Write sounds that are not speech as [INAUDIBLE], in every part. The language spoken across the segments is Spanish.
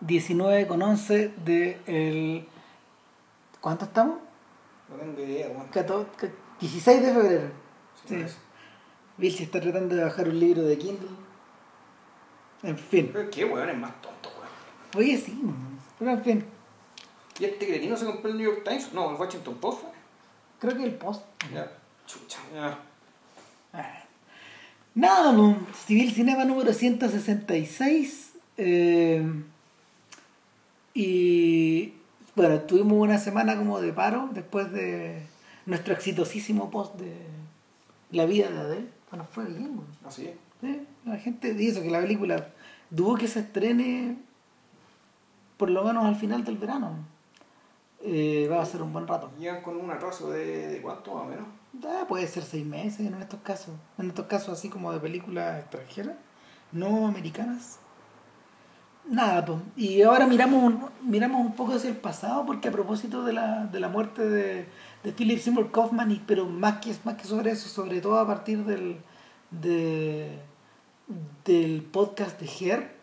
19 con 11 de el... ¿Cuánto estamos? No tengo idea, weón. 14 16 de febrero. Sí, Sí. Bill se está tratando de bajar un libro de Kindle. En fin. Pero qué weón es más tonto, weón. Oye, sí, pero en fin. ¿Y este cretino se compró el New York Times? No, el Washington Post. fue? Creo que el post. Ya. Chucha, ya. Ah. Nada, no. Civil Cinema número 166. eh, y bueno, tuvimos una semana como de paro después de nuestro exitosísimo post de La vida de Adele. Bueno, fue bien, bueno. Así es. Sí, La gente dice que la película dudo que se estrene por lo menos al final del verano. Eh, va a ser un buen rato. Llegan con un atraso de, de cuánto más o menos. Ah, puede ser seis meses en estos casos. En estos casos así como de películas extranjeras, no americanas. Nada, pues. Y ahora miramos un, miramos un poco hacia el pasado, porque a propósito de la, de la muerte de, de Philip Seymour Kaufman, y, pero más que, más que sobre eso, sobre todo a partir del, de, del podcast de Her,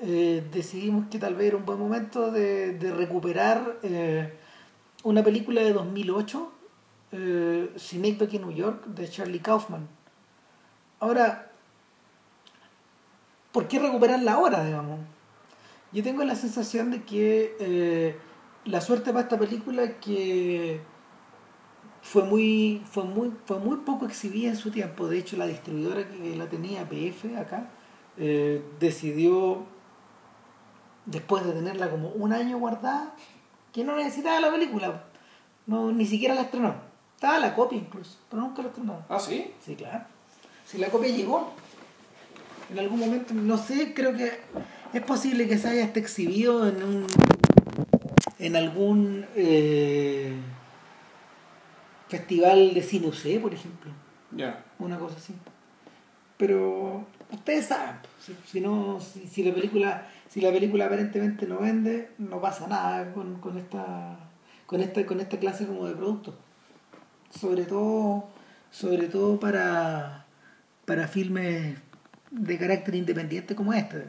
eh, decidimos que tal vez era un buen momento de, de recuperar eh, una película de 2008 eh, Synecdoche en New York de Charlie Kaufman. Ahora, ¿por qué recuperarla ahora, digamos? Yo tengo la sensación de que eh, la suerte para esta película es que fue muy, fue, muy, fue muy poco exhibida en su tiempo. De hecho, la distribuidora que la tenía, PF, acá, eh, decidió, después de tenerla como un año guardada, que no necesitaba la película. No, ni siquiera la estrenó. Estaba la copia incluso, pero nunca la estrenó. Ah, sí. Sí, claro. Si la copia llegó, en algún momento, no sé, creo que es posible que se haya hasta exhibido en un en algún eh, festival de cine UC, por ejemplo, Ya. una cosa así. Pero ustedes saben, si, si no, si, si la película, si la película aparentemente no vende, no pasa nada con, con esta, con esta, con esta clase como de producto. Sobre todo, sobre todo para, para filmes de carácter independiente como este.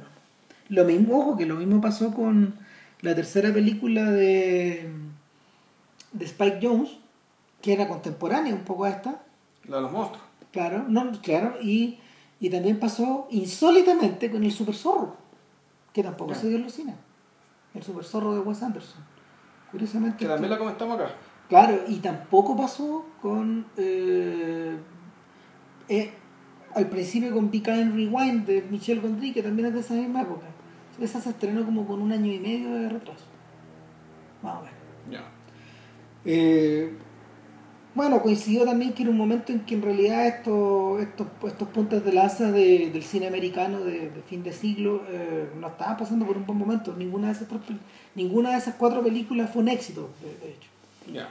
Lo mismo, ojo, que lo mismo pasó con la tercera película de, de Spike Jones, que era contemporánea un poco a esta, La de los monstruos. Claro, no, claro, y, y también pasó insólitamente con el Super Zorro, que tampoco Ya. se dio en los cines. El Super Zorro de Wes Anderson. Curiosamente. Que también la comentamos acá. Claro, y tampoco pasó con. eh, eh, al principio con Be Kind Rewind de Michel Gondry, que también es de esa misma época. Esa se estrenó como con un año y medio de retraso. Más o menos. Ya. Eh, bueno, coincidió también que era un momento en que en realidad estos, estos, estos puntos de lanza de- del cine americano de, de fin de siglo eh, no estaban pasando por un buen momento. Ninguna de esas, ninguna de esas cuatro películas fue un éxito, de, de hecho. Ya.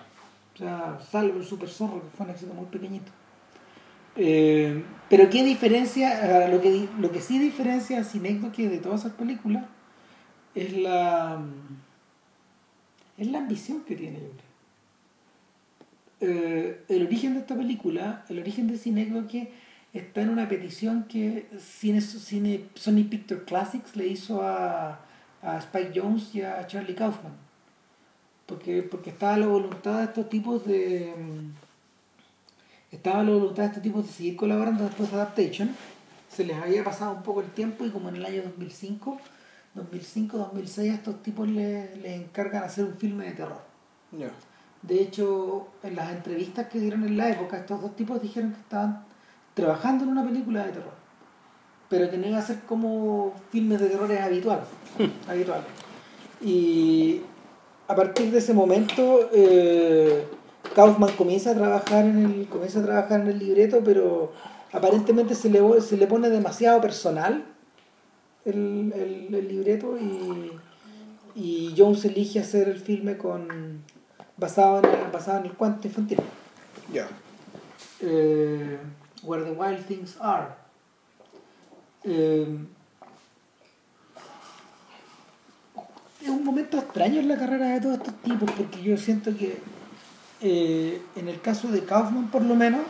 O sea, salvo el Super Zorro, que fue un éxito muy pequeñito. Eh, pero qué diferencia, eh, lo que, lo que sí diferencia a Synecdoche de todas esas películas es la, es la ambición que tiene, yo creo. Eh, el origen de esta película, el origen de Synecdoche está en una petición que Cine, Cine, Sony Picture Classics le hizo a, a Spike Jones y a Charlie Kaufman porque, porque estaba la voluntad de estos tipos de mm, estaba la voluntad de estos tipos de seguir colaborando después de Adaptation. Se les había pasado un poco el tiempo y como en el año 2005 2005 2006 a estos tipos les, les encargan hacer un filme de terror. Ya. de hecho en las entrevistas que dieron en la época estos dos tipos dijeron que estaban trabajando en una película de terror pero que no iba a ser como filmes de terror habitual [LAUGHS] habitual. Y a partir de ese momento eh, Kaufman comienza a trabajar en el comienza a trabajar en el libreto pero aparentemente se le, se le pone demasiado personal el, el- el libreto y, y Jones elige hacer el filme con basado en el, basado en el cuento infantil Ya. eh, Where the Wild Things Are. Eh, es un momento extraño en la carrera de todos estos tipos porque yo siento que eh, en el caso de Kaufman por lo menos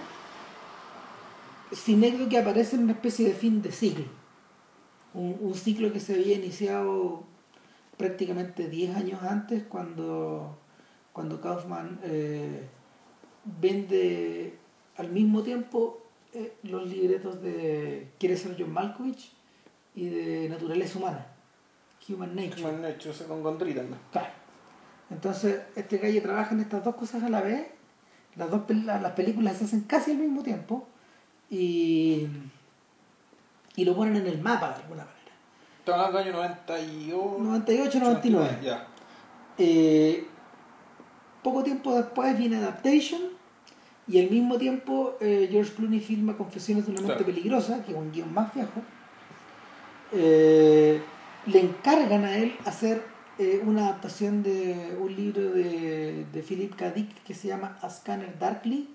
Synecdoche que aparece en una especie de fin de ciclo un, un ciclo que se había iniciado prácticamente 10 años antes cuando, cuando Kaufman eh, vende al mismo tiempo eh, los libretos de Quiere ser John Malkovich y de Naturaleza Humana, Human Nature. Human Nature, con Gondry también. Claro. Entonces, este gallo trabaja en estas dos cosas a la vez. Las dos las películas se hacen casi al mismo tiempo y, y lo ponen en el mapa de alguna manera. Estamos hablando del año 98. 98, 99. Ya. Eh, poco tiempo después viene Adaptation y al mismo tiempo eh, George Clooney filma Confesiones de una mente Claro. peligrosa, que es un guion más viejo. Eh, le encargan a él hacer eh, una adaptación de un libro de, de Philip K. Dick que se llama A Scanner Darkly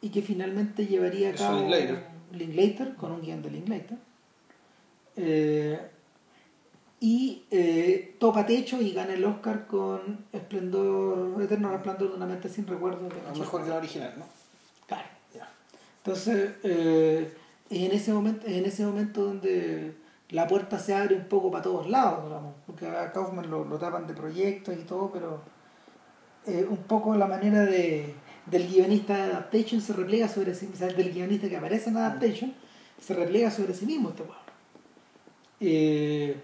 y que finalmente llevaría a cabo Linklater. Linklater, con un guion de Linklater. Eh, y eh, topa techo y gana el Oscar con Esplendor, Eterno Resplandor de una mente sin recuerdos. de A lo mejor que la original, ¿no? Claro. Ya. Entonces, eh, es en ese momento, es en ese momento donde la puerta se abre un poco para todos lados, digamos, porque a Kaufman lo, lo tapan de proyectos y todo, pero eh, un poco la manera de, del guionista de Adaptation se repliega sobre sí, o sea, del guionista que aparece en Adaptation, se repliega sobre sí mismo este. Eh,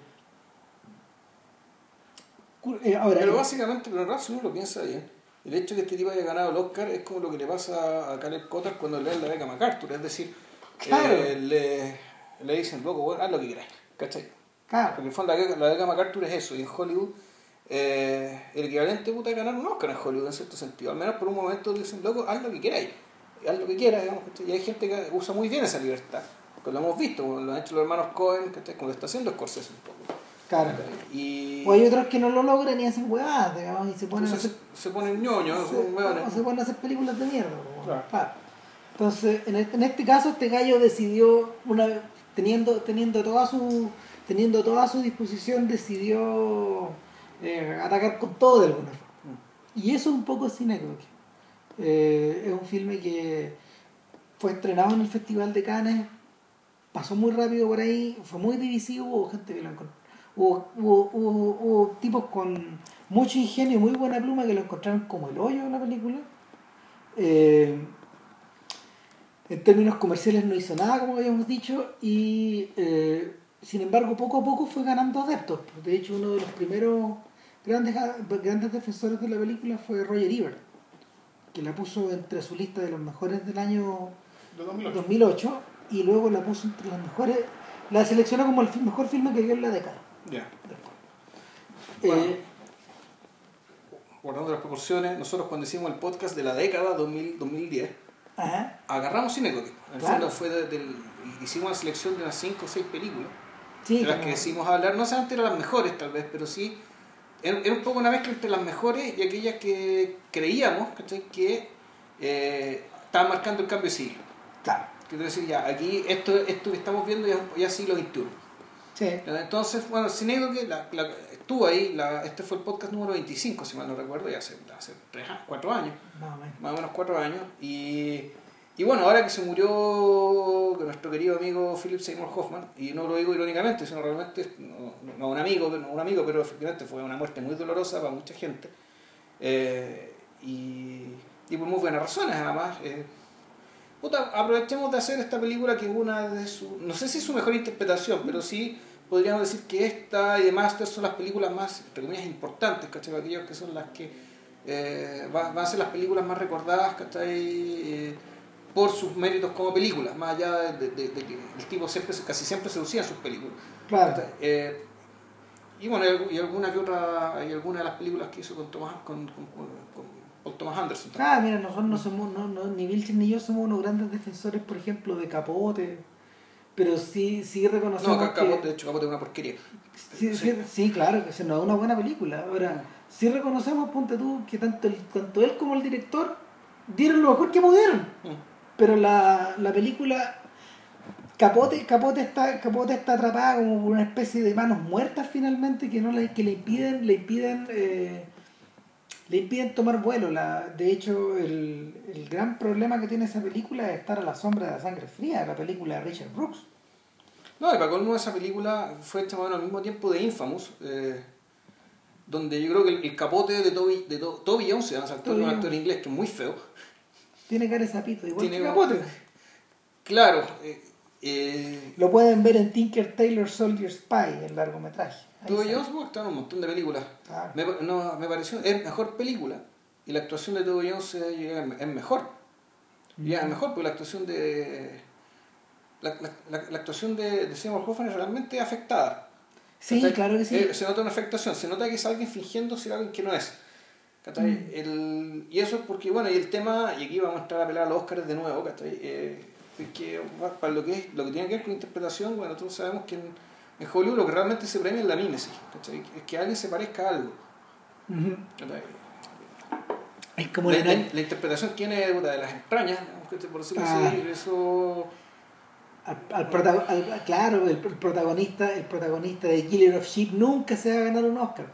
eh, ahora, Pero eh, básicamente, pero si uno lo piensa bien, el hecho de que este tipo haya ganado el Oscar es como lo que le pasa a Caleb Cotter cuando le dan la beca MacArthur. Es decir, Claro. le, le dicen, loco, bueno, haz lo que quieras. ¿Cachai? claro, Porque en el fondo la, la beca MacArthur es eso. Y en Hollywood, eh, el equivalente puta, es ganar un Oscar en Hollywood, en cierto sentido. Al menos por un momento dicen, loco, haz lo que queráis. Haz lo que quieras, digamos. ¿cachai? Y hay gente que usa muy bien esa libertad. Que lo hemos visto, lo han hecho los hermanos Cohen, ¿cachai? como lo está haciendo Scorsese un poco. claro. Y O hay otros que no lo logran y hacen huevadas, digamos, y se ponen entonces se, se ponen ñoños, se, son hueones. o se ponen a hacer películas de mierda. Claro. claro. Entonces, en este, en este caso, este gallo decidió, una vez- teniendo, teniendo, toda su, teniendo toda a su disposición, decidió eh, atacar con todo de alguna forma. Y eso es un poco Cinecook. Eh, es un filme que fue estrenado en el Festival de Cannes, pasó muy rápido por ahí, fue muy divisivo, hubo gente que lo encontró. Hubo, hubo, hubo- hubo tipos con mucho ingenio y muy buena pluma que lo encontraron como el hoyo de la película. Eh, en términos comerciales no hizo nada, como habíamos dicho, y eh, sin embargo poco a poco fue ganando adeptos. De hecho, uno de los primeros grandes, grandes defensores de la película fue Roger Ebert, que la puso entre su lista de los mejores del año De 2008. 2008 y luego la puso entre los mejores, la seleccionó como el mejor filme que vio en la década. Ya. Eh, Guardando las proporciones, nosotros cuando hicimos el podcast de la década 2000, 2010, ajá, agarramos Cinecote. Claro. fondo fue de- hicimos una selección de unas 5 o 6 películas, sí, de las que decidimos hablar, no solamente eran las mejores tal vez, pero sí, era, era un poco una mezcla entre las mejores y aquellas que creíamos que eh, estaban marcando el cambio de siglo. claro, Quiero decir, ya, aquí esto, esto que estamos viendo ya, ya siglo XXI. sí, Entonces, bueno, Cinecote la, la, estuvo ahí, la, este fue el podcast número 25, si mal no recuerdo, ya hace, hace 3 4 años. más o menos. más o menos cuatro años. Y, y bueno, ahora que se murió nuestro querido amigo Philip Seymour Hoffman, y no lo digo irónicamente, sino realmente, no, no un amigo, no un amigo, pero efectivamente fue una muerte muy dolorosa para mucha gente. Eh, y, y por muy buenas razones, además. Eh, puta, aprovechemos de hacer esta película que es una de sus, no sé si es su mejor interpretación, pero sí podríamos decir que esta y The Master son las películas más, entre comillas, importantes, ¿cachai? Aquellas que son las que eh, va- van a ser las películas más recordadas, ¿cachai? Eh, por sus méritos como películas, más allá de, de- de que el tipo siempre, casi siempre seducía sus películas. Claro, Eh, y bueno, y alguna que otra, hay alguna de las películas que hizo con Thomas, con, con, con- Paul Thomas Anderson. también. Ah, mira, nosotros no somos, no, no, ni Vilches ni yo somos unos grandes defensores, por ejemplo, de Capote, pero sí, sí reconocemos No, que... Capote, de hecho, Capote es una porquería. Sí, sí, sí, claro, que se nos da una buena película. Ahora, sí reconocemos, ponte tú, que tanto, el- tanto él como el director dieron lo mejor que pudieron, Mm. pero la, la película... Capote, Capote está Capote está atrapada como por una especie de manos muertas finalmente que no le, que le impiden le impiden eh, le impiden tomar vuelo la, de hecho el, el gran problema que tiene esa película es estar a la sombra de la sangre fría la película de Richard Brooks No, y para colmo esa película fue hecha al mismo tiempo de Infamous. eh, donde yo creo que el, el capote de Toby, de To- Toby Jones, se llama ese actor, Toby un actor inglés que es muy feo. Tiene cara de sapito, igual Tiene que como- Capote. Claro, eh, eh, Lo pueden ver en Tinker Tailor Soldier Spy, el largometraje. Toby. Jones bueno, está en un montón de películas. Claro. Me, no, me pareció, es mejor película y la actuación de Toby Jones es, mejor. Ya, es mejor porque la actuación de. La, la, la- la actuación de, de Seymour Hoffman es realmente afectada. Sí, ¿Cachai? claro que sí. Eh, se nota una afectación, se nota que es alguien fingiendo ser alguien que no es. Mm. El, y eso es porque, bueno, y el tema, y aquí vamos a entrar a pelear a los Oscars de nuevo, ¿cachai? Eh, que para lo que, es, lo que tiene que ver con interpretación, bueno, todos sabemos que en, en Hollywood lo que realmente se premia es la mímesis, ¿cachai? Es que alguien se parezca a algo. Es como la, la, la- interpretación tiene de las entrañas, por decirlo Ah. así, eso... al, al protago- al- claro, el, el protagonista, el protagonista de Killer of Sheep nunca se va a ganar un Oscar.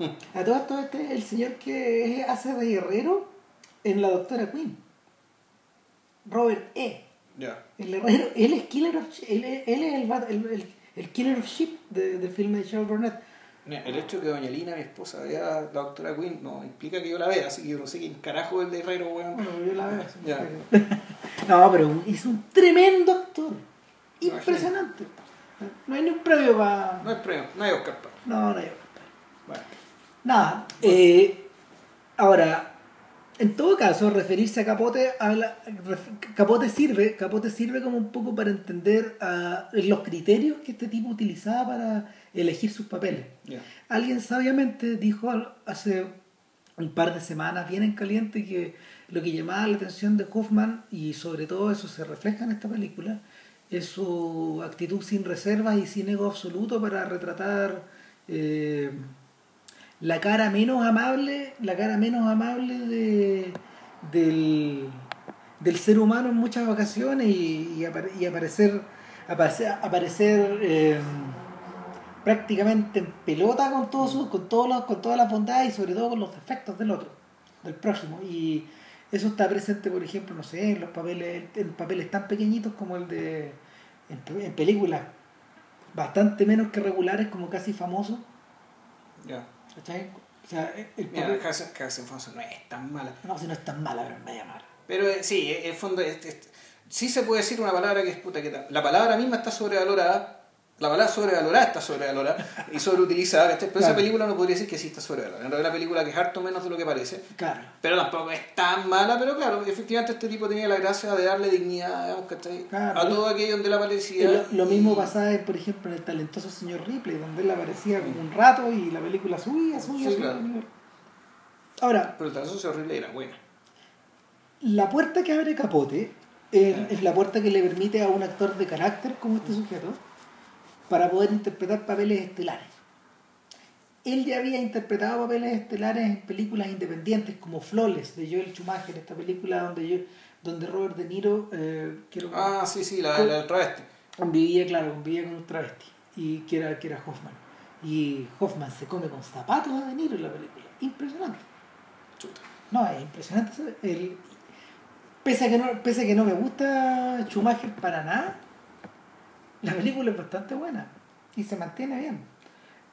Mm. A todo esto este es el señor que hace de guerrero en la Doctora Queen. Robert E. Ya. El herrero, él es Killer of Sheep, él, él es el, el- el Killer of Sheep de- del filme de Charles Burnett. Mira, El hecho de que Doña Lina, mi esposa, vea la doctora Quinn, no implica que yo la vea, así que yo no sé quién carajo es el de Herrero, weón. Bueno, yo la veo. [LAUGHS] No, pero es un tremendo actor. Impresionante. No hay ni un premio para. No hay premio, no hay Oscar para. No, no hay. Bueno, Nada. eh, ahora, en todo caso, referirse a Capote habla, ref- Capote sirve, Capote sirve como un poco para entender ah, los criterios que este tipo utilizaba para elegir sus papeles. Alguien sabiamente dijo hace un par de semanas, bien en caliente, que lo que llamaba la atención de Hoffman, y sobre todo eso se refleja en esta película, es su actitud sin reservas y sin ego absoluto para retratar eh, la cara menos amable, la cara menos amable de, del, del ser humano en muchas ocasiones y, y y aparecer, aparecer, aparecer eh, prácticamente en pelota con todos sus, con todos con todas las bondades y sobre todo con los defectos del otro, del próximo. Y eso está presente, por ejemplo, no sé, en los papeles, en papeles tan pequeñitos como el de en, en películas bastante menos que regulares, como casi famosos. Ya. ¿Cachai? O sea, el Mira, papel- Casa Casa Alfonso no es tan mala. no, si no es tan mala, pero es media mala. Pero eh, sí, en el fondo, es- es- sí se puede decir una palabra que es puta que ta- La palabra misma está sobrevalorada. La palabra sobrevalorada está sobrevalorada y sobreutilizada. Pero esa película no podría decir que sí está sobrevalorada. En realidad, una película que es harto menos de lo que parece. Claro. Pero tampoco es tan mala, pero claro, efectivamente este tipo tenía la gracia de darle dignidad digamos, ¿cachai? Claro. a todo aquello donde la Y parecía. lo, lo mismo pasaba, por ejemplo, en el talentoso señor Ripley, donde él aparecía como un rato y la película subía, subía, Sí, subía. claro. Ahora, Pero el trazo horrible era buena. la puerta que abre Capote es, Ah. es la puerta que le permite a un actor de carácter como este sujeto para poder interpretar papeles estelares. Él ya había interpretado papeles estelares en películas independientes como Flawless de Joel Schumacher, esta película donde yo, donde Robert De Niro eh, Ah, sí, sí, la, del travesti. convivía, claro, convivía con un travesti y que era, que era Hoffman. Y Hoffman se come con zapatos a De Niro en la película. Impresionante. Chuta. No, es impresionante. El, pese, a que no, pese a que no me gusta Schumacher para nada, la película es bastante buena y se mantiene bien.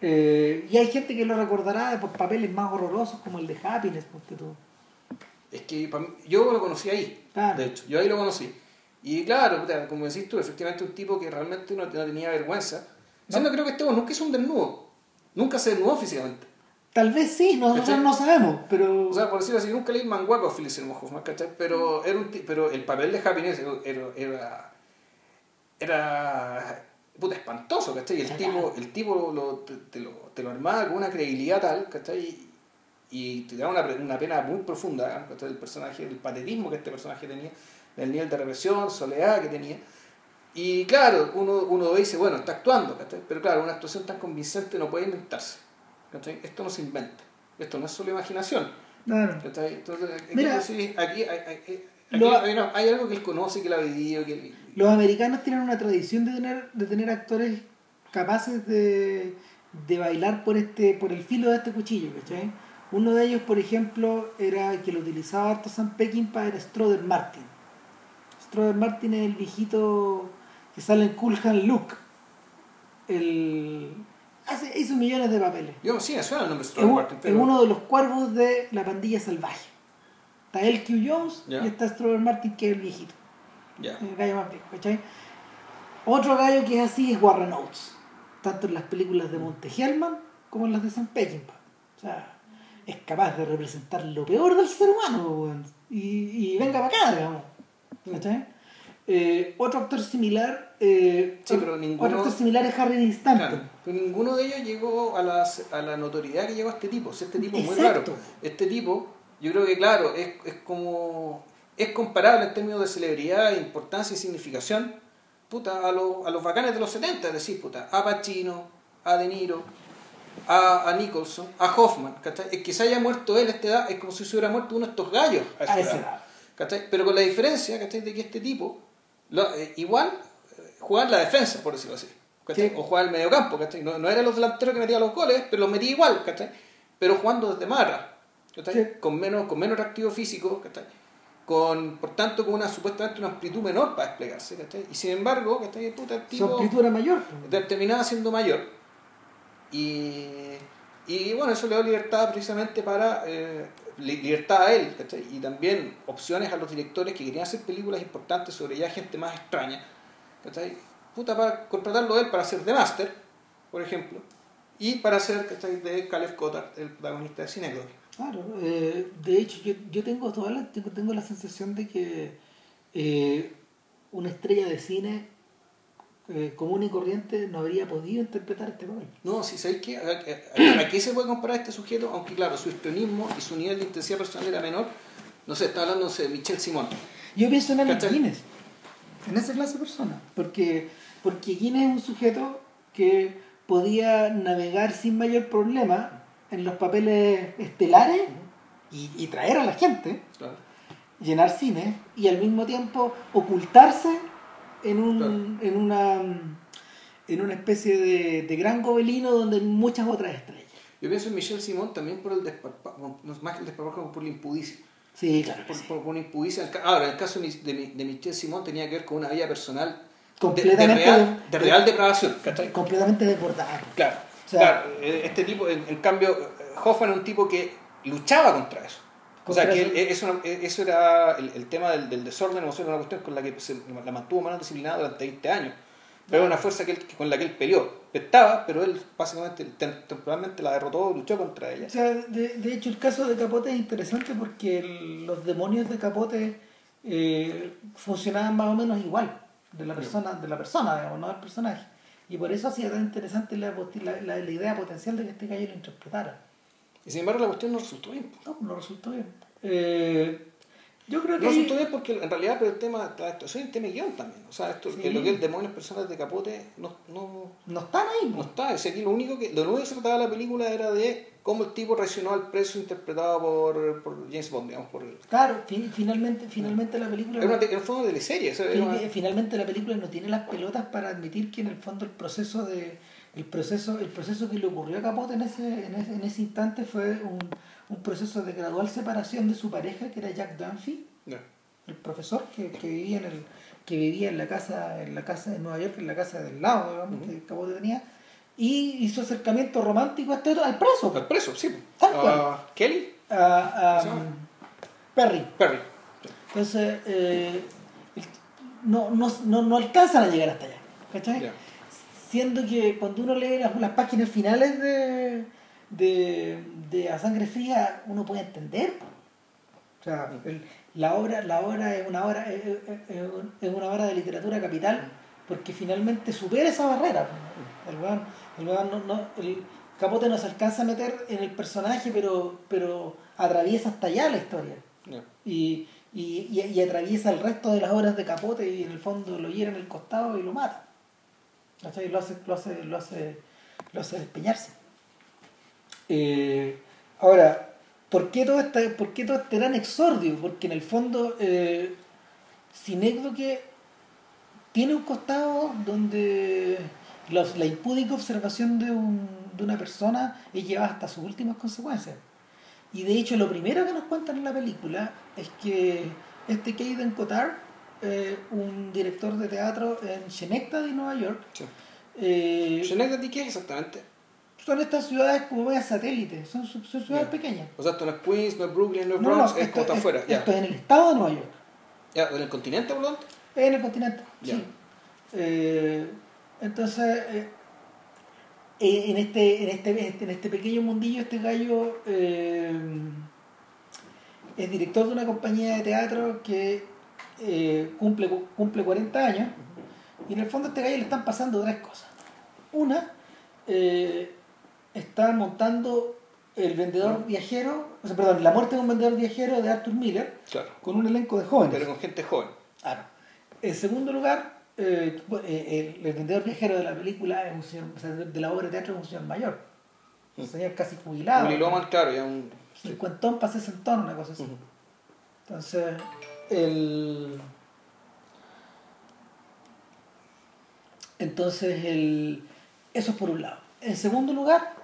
Eh, y hay gente que lo recordará por papeles más horrorosos como el de Happiness, ponte tú. Es que mí- yo lo conocí ahí, Claro. de hecho, yo ahí lo conocí. Y claro, como decís tú, efectivamente un tipo que realmente no, no tenía vergüenza. Siendo creo que este weón nunca hizo un desnudo, nunca se desnudó físicamente. Tal vez sí, nosotros no sabemos, pero... O sea, por decirlo así, nunca leí manguaco a Philip Seymour Hoffman, ¿cachai? Pero, era un pero el papel de Happiness era, era, era, puta, espantoso, ¿cachai? Y el tipo, el tipo lo, te, te lo, te lo armaba con una credibilidad tal, ¿cachai? Y te daba una, una pena muy profunda, ¿cachai? El personaje, el patetismo que este personaje tenía, el nivel de represión, soledad que tenía. Y claro, uno, uno dice, bueno, está actuando, ¿cachai? Pero claro, una actuación tan convincente no puede inventarse, ¿cachai? Esto no se inventa, esto no es solo imaginación. Claro. ¿cachai? Entonces, Mira. aquí, hay, hay- aquí Lo- hay, una- hay algo que él conoce, que él ha vivido, que él- Los americanos tienen una tradición de tener, de tener actores capaces de, de bailar por este, por el filo de este cuchillo, ¿cachai? Uno de ellos, por ejemplo, era que lo utilizaba harto Sam Peckinpah, era Stroder Martin. Stroder Martin es el viejito que sale en Cool Hand Luke. El, hace, hizo millones de papeles. Yo sí, suena el nombre un- Martin, es uno de los cuervos de la pandilla salvaje. Está el Q. Jones y está Strober Martin, que es el viejito, El gallo más viejo, ¿cachai? Otro gallo que es así es Warren Oates, tanto en las películas de Monte Hellman como en las de Sam Peckinpah. O sea, es capaz de representar lo peor del ser humano, y, y venga para acá, digamos. ¿Cachai? Eh, otro actor similar, eh, Sí, pero ninguno- otro actor similar es Harry Dean. Claro, pero ninguno de ellos llegó a, las- a la notoriedad que llegó a este tipo. O sea, este tipo es muy raro. Este tipo, yo creo que, claro, es, es como. Es comparable en términos de celebridad, importancia y significación puta, a, los a los bacanes de los 70, es decir, puta, a Pacino, a De Niro, a, a Nicholson, a Hoffman. ¿cachai? Es que se haya muerto él a esta edad es como si se hubiera muerto uno de estos gallos a esa A edad. edad. ¿cachai? Pero con la diferencia ¿cachai? de que este tipo, lo- eh, igual, eh, jugaba en la defensa, por decirlo así. Sí. O jugaba el mediocampo, ¿cachai? No, no era los delanteros que metían los goles, pero los metía igual, ¿cachai? Pero jugando desde marra, ¿cachai? Sí. Con menos, con menos reactivo físico, ¿cachai? Con, por tanto, con una supuestamente una amplitud menor para desplegarse, ¿cachai? Y sin embargo, ¿cachai? Puta, el Su amplitud era mayor. terminaba siendo mayor. Y, y bueno, eso le dio libertad precisamente para. eh, li- libertad a él, ¿cachai? Y también opciones a los directores que querían hacer películas importantes sobre ya gente más extraña, ¿cachai? Puta, para contratarlo a él para hacer The Master, por ejemplo, y para hacer, ¿cachai? De Caleb Cotard, el protagonista de Cinegogue. Claro, eh, de hecho yo, yo tengo toda la, tengo, tengo la sensación de que eh, una estrella de cine eh, común y corriente no habría podido interpretar este papel. No, si sabéis que a, a- a qué se puede comparar este sujeto, aunque claro, su histrionismo y su nivel de intensidad personal era menor, no sé, está hablando no sé, de Michel Simón. Yo pienso en ¿Cachai? Guinness, en esa clase de persona, porque, porque Guinness es un sujeto que podía navegar sin mayor problema en los papeles estelares y, y traer a la gente, Claro. llenar cine y al mismo tiempo ocultarse en, un, en, una, en una especie de, de gran gobelino donde hay muchas otras estrellas. Yo pienso en Michel Simón también por el desparpajo, no, más que el desparpajo, como por la impudicia. Sí, claro. Por, sí. por- por una impudicia. Ahora, el caso de, de, de Michel Simón tenía que ver con una vida personal de, de Completamente real, de- real. Completamente desbordado. Claro, O sea- claro. eh, Este tipo, en, en cambio, eh, Hoffman era un tipo que luchaba contra eso. O sea, que eso. él- eso, eso era el, el tema del, del desorden emocional, una cuestión con la que se, la mantuvo más disciplinada durante 20 años. Pero era una fuerza que él- con la que él peleó. Estaba, pero él básicamente tem- temporalmente la derrotó, luchó contra ella. O sea, de, de hecho el caso de Capote es interesante porque el- los demonios de Capote eh, funcionaban más o menos igual de la persona, de la persona, digamos, no del personaje. Y por eso hacía tan interesante la, la, la- la idea potencial de que este gallo lo interpretara. Y sin embargo la cuestión no resultó bien. No, no resultó bien. Eh, yo creo que No resultó bien porque en realidad pero el tema, la actuación un tema guion también. O sea, esto, Sí. que lo que es el demonios personas de capote no, no, no están ahí. no está. Es aquí lo único que, lo único que se trataba la película era de cómo el tipo reaccionó al preso interpretado por, por James Bond, digamos, por Claro, fin- finalmente, finalmente la película... era una, en el fondo de teleserie. Fin- una- finalmente la película no tiene las pelotas para admitir que en el fondo el proceso de el proceso el proceso que le ocurrió a Capote en ese en ese, en ese instante fue un, un proceso de gradual separación de su pareja que era Jack Dunphy no. el profesor que, que vivía en el que vivía en la casa en la casa de Nueva York en la casa del lado digamos, que Capote tenía y hizo acercamiento romántico a este otro- al preso Al preso, sí. Tal cual. Kelly a, a- ¿Cómo se llama? Perry Perry. entonces eh, no, no, no, no alcanzan a llegar hasta allá ¿cachai? Siendo que cuando uno lee las, las páginas finales de, de, de A Sangre Fría uno puede entender o sea el- la obra la obra es una obra es, es- una obra de literatura capital porque finalmente supera esa barrera el el no, no- el Capote no se alcanza a meter en el personaje pero pero atraviesa hasta allá la historia y, y- y atraviesa el resto de las obras de Capote y en el fondo lo hiera en el costado y lo mata. ¿Cachai? Lo hace, lo hace, lo hace, lo hace despeñarse. Eh, ahora, ¿por qué, todo este, ¿por qué todo este gran exordio? Porque en el fondo, eh, Sinécdoque tiene un costado donde los- la impúdica observación de, un- de una persona es llevada hasta sus últimas consecuencias. Y de hecho, lo primero que nos cuentan en la película es que este Caden Cotard, eh, un director de teatro en Schenectady, Nueva York, Sí. eh, Schenectady, ¿qué es exactamente? son estas ciudades como veas satélites, son, son ciudades pequeñas. O sea, esto no es Queens, no es Brooklyn, no es Bronx, no, es como está es- afuera. Esto es en el estado de Nueva York, ya, ¿En el continente, por lo tanto? en el continente. Sí. Eh, entonces, eh, eh, en, este, en, este, en este pequeño mundillo, este gallo eh, es director de una compañía de teatro que eh, cumple, cumple 40 años y en el fondo a este gallo le están pasando tres cosas. Una, está montando el vendedor viajero, o sea, perdón, la muerte de un vendedor viajero de Arthur Miller Claro. con un elenco de jóvenes. Pero con gente joven. Claro. En segundo lugar, eh, eh, el, el vendedor viajero de la película es un señor, o sea, de la obra de teatro es un señor mayor. Un Mm. señor casi jubilado. Willy Loman, claro, ya un. Cincuentón para sesentón, una cosa así. Entonces, el. Entonces, el. Eso es por un lado. En segundo lugar,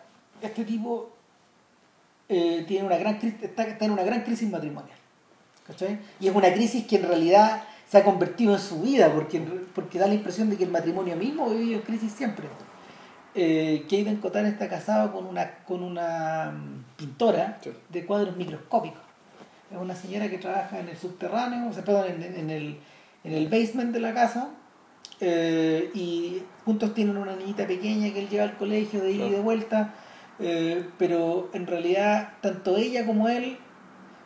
este tipo eh, tiene una gran crisis, está, está en una gran crisis matrimonial. ¿Cachai? Y es una crisis que en realidad se ha convertido en su vida, porque, porque da la impresión de que el matrimonio mismo vive en crisis siempre. Eh, Keiden Cotar está casado con una, con una mm, pintora Sí. de cuadros microscópicos. Es una señora que trabaja en el subterráneo, o sea, perdón, en, en el, en el basement de la casa. eh, y juntos tienen una niñita pequeña que él lleva al colegio de ida y de Claro. vuelta. eh, pero en realidad, tanto ella como él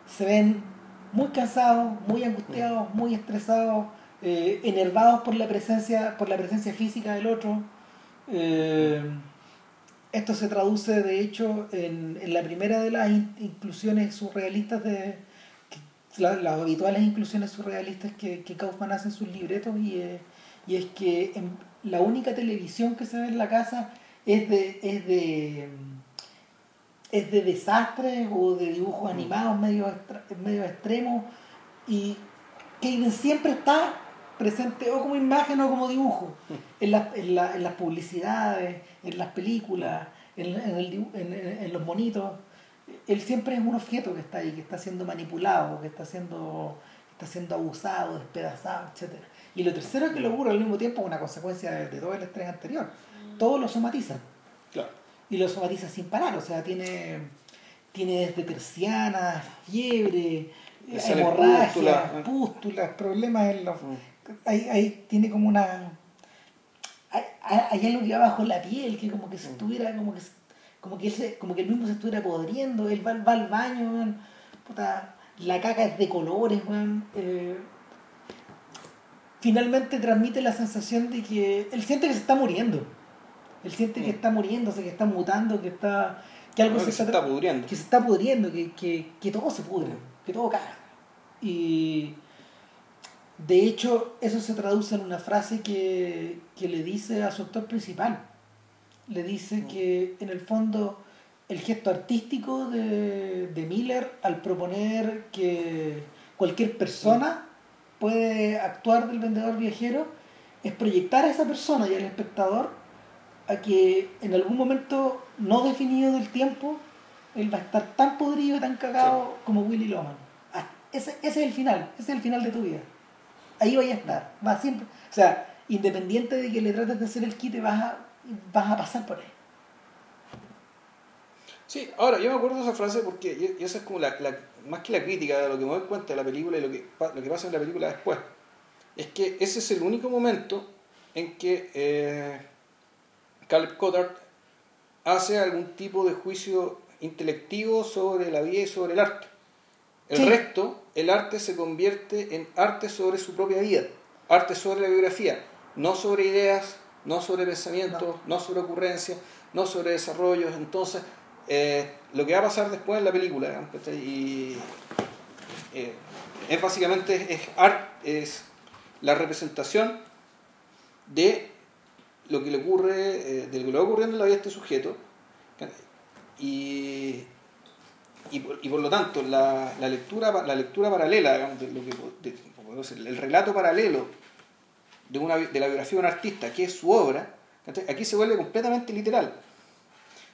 se ven muy cansados, muy angustiados, muy estresados, eh, enervados por la presencia, por la presencia física del otro. Eh, esto se traduce, de hecho, en, en la primera de las in- inclusiones surrealistas de las habituales inclusiones surrealistas que, que Kaufman hace en sus libretos y, eh, y es que la única televisión que se ve en la casa es de es de es de desastres o de dibujos animados medio medio extremos y Kaiden siempre está presente o como imagen o como dibujo en, las- en, la- en las publicidades, en las películas, en, en el en- los monitos. Él siempre es un objeto que está ahí, que está siendo manipulado, que está siendo, está siendo abusado, despedazado, etc. Y lo tercero que le ocurre al mismo tiempo es una consecuencia de, de todo el estrés anterior. Todo lo somatiza Claro. Y lo somatiza sin parar, o sea, tiene, tiene desde tercianas, fiebre, Le sale hemorragia, pústula. pústulas, problemas en los... Mm. Hay, hay- tiene como una... Hay, hay- hay algo que va bajo la piel, que como que se estuviera, como que, como que, él, se- como que él mismo se estuviera podriendo, él va, va al baño, weón, puta, la caca es de colores, weón, eh, finalmente transmite la sensación de que él siente que se está muriendo. Él siente que Mm. está muriéndose, que está mutando, que está que algo No, se, que se está, está pudriendo. que se está pudriendo, que, que, que todo se pudre, Mm. que todo caga. Y de hecho, eso se traduce en una frase que, que le dice a su actor principal. Le dice Mm. que en el fondo el gesto artístico de, de Miller al proponer que cualquier persona puede actuar del vendedor viajero es proyectar a esa persona y al espectador a que en algún momento no definido del tiempo él va a estar tan podrido y tan cagado como Willy Loman. Ah, Ese, ese es el final, ese es el final de tu vida. Ahí vaya a estar, va siempre. O sea, independiente de que le trates de hacer el quite, vas a, vas a pasar por ahí. Sí, ahora yo me acuerdo de esa frase porque y- esa es como la, la- más que la crítica de lo que me doy cuenta de la película y lo que, lo que pasa en la película después. Es que ese es el único momento en que eh, Caleb Cottard hace algún tipo de juicio intelectivo sobre la vida y sobre el arte. El Sí. resto, el arte se convierte en arte sobre su propia vida, arte sobre la biografía, no sobre ideas, no sobre pensamientos, no, sobre ocurrencias, no sobre desarrollos. Entonces, eh, lo que va a pasar después en la película, ¿cachai? y, eh, es básicamente es, art, es la representación de lo que le ocurre, eh, de lo que le va ocurriendo en la vida de este sujeto. Y, y, por, y por lo tanto, la, la lectura, la lectura paralela, digamos, de lo que, el relato paralelo de, una, de la biografía de un artista, que es su obra, aquí se vuelve completamente literal.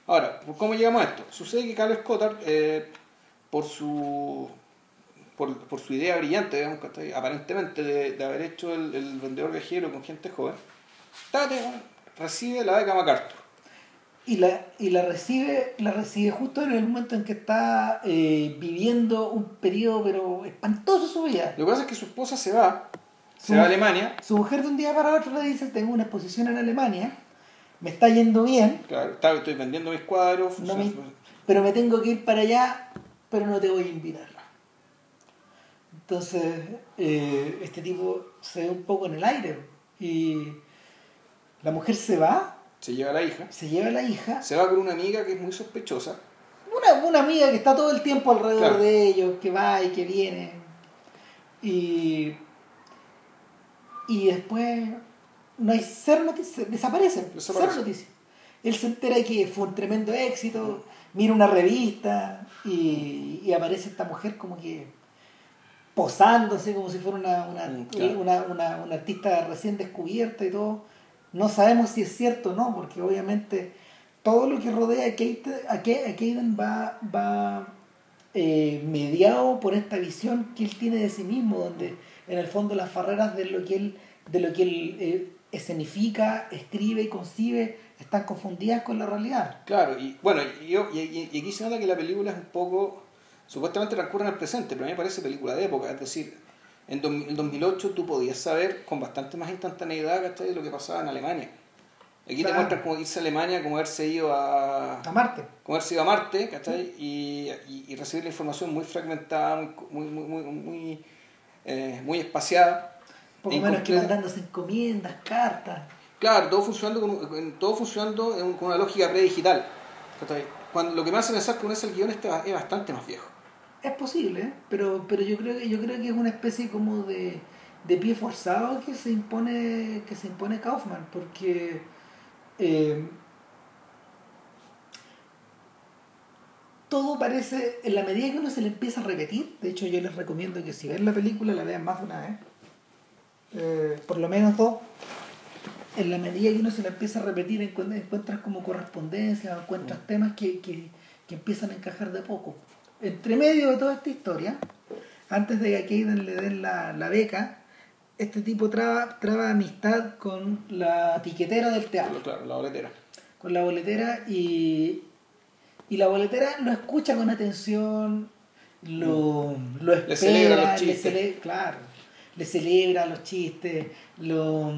Ahora, ¿cómo llegamos a esto? Sucede que Carlos Cottard, eh, por su por, por su idea brillante, digamos, aparentemente, de, de haber hecho el, el vendedor viajero con gente joven, tate, recibe la beca MacArthur. y la, y la recibe la recibe justo en el momento en que está eh, viviendo un periodo pero espantoso su vida. Lo que pasa es que su esposa se va, se va a Alemania, Su mujer de un día para otro le dice, tengo una exposición en Alemania, me está yendo bien, claro, está- estoy vendiendo mis cuadros, No me- pero me tengo que ir para allá, pero no te voy a invitar. Entonces, eh, este tipo se ve un poco en el aire y la mujer se va, se lleva a la hija, se lleva a la hija, se va con una amiga que es muy sospechosa, una, una amiga que está todo el tiempo alrededor Claro. de ellos, que va y que viene. Y, y después no hay cero noticias, desaparecen, Desaparecen. cero noticias. Él se entera que fue un tremendo éxito, mira una revista y, y aparece esta mujer como que posándose como si fuera una, una, Mm, claro. una, una- una artista recién descubierta y todo. No sabemos si es cierto o no, porque obviamente todo lo que rodea a Kate, a a va, va eh, mediado por esta visión que él tiene de sí mismo, donde en el fondo las barreras de lo que él, de lo que él eh, escenifica, escribe y concibe están confundidas con la realidad. Claro, y bueno, yo- y, y- y aquí se nota que la película es un poco, supuestamente transcurre en el presente, pero a mí me parece película de época, es decir, en el 2008 tú podías saber con bastante más instantaneidad ¿cachai? lo que pasaba en Alemania. Aquí te muestran cómo irse a Alemania, cómo haberse ido a, A Marte. como haberse ido a Marte, ¿cachai? Y, y- y recibir la información muy fragmentada, muy, muy, muy, muy, muy, eh, muy espaciada. Poco menos que mandándose encomiendas, cartas. Claro, todo funcionando con, todo funcionando con una lógica predigital. Cuando, lo que me hace pensar que uno es el guion este es bastante más viejo. Es posible, pero, pero yo creo que yo creo que es una especie como de, de pie forzado que se impone que se impone Kaufman, porque eh, todo parece, en la medida que uno se le empieza a repetir, de hecho yo les recomiendo que si ven la película la vean más de una vez, eh, por lo menos dos, en la medida que uno se la empieza a repetir encuent- encuentras como correspondencia, encuentras temas que, que, que empiezan a encajar de a poco. Entre medio de toda esta historia, antes de que a Kaden le den la, la beca, este tipo traba, traba amistad con la tiquetera del teatro Claro, la boletera. con la boletera y, y la boletera lo escucha con atención, lo, lo espera, Le celebra los le chistes. cele- claro, le celebra los chistes, lo,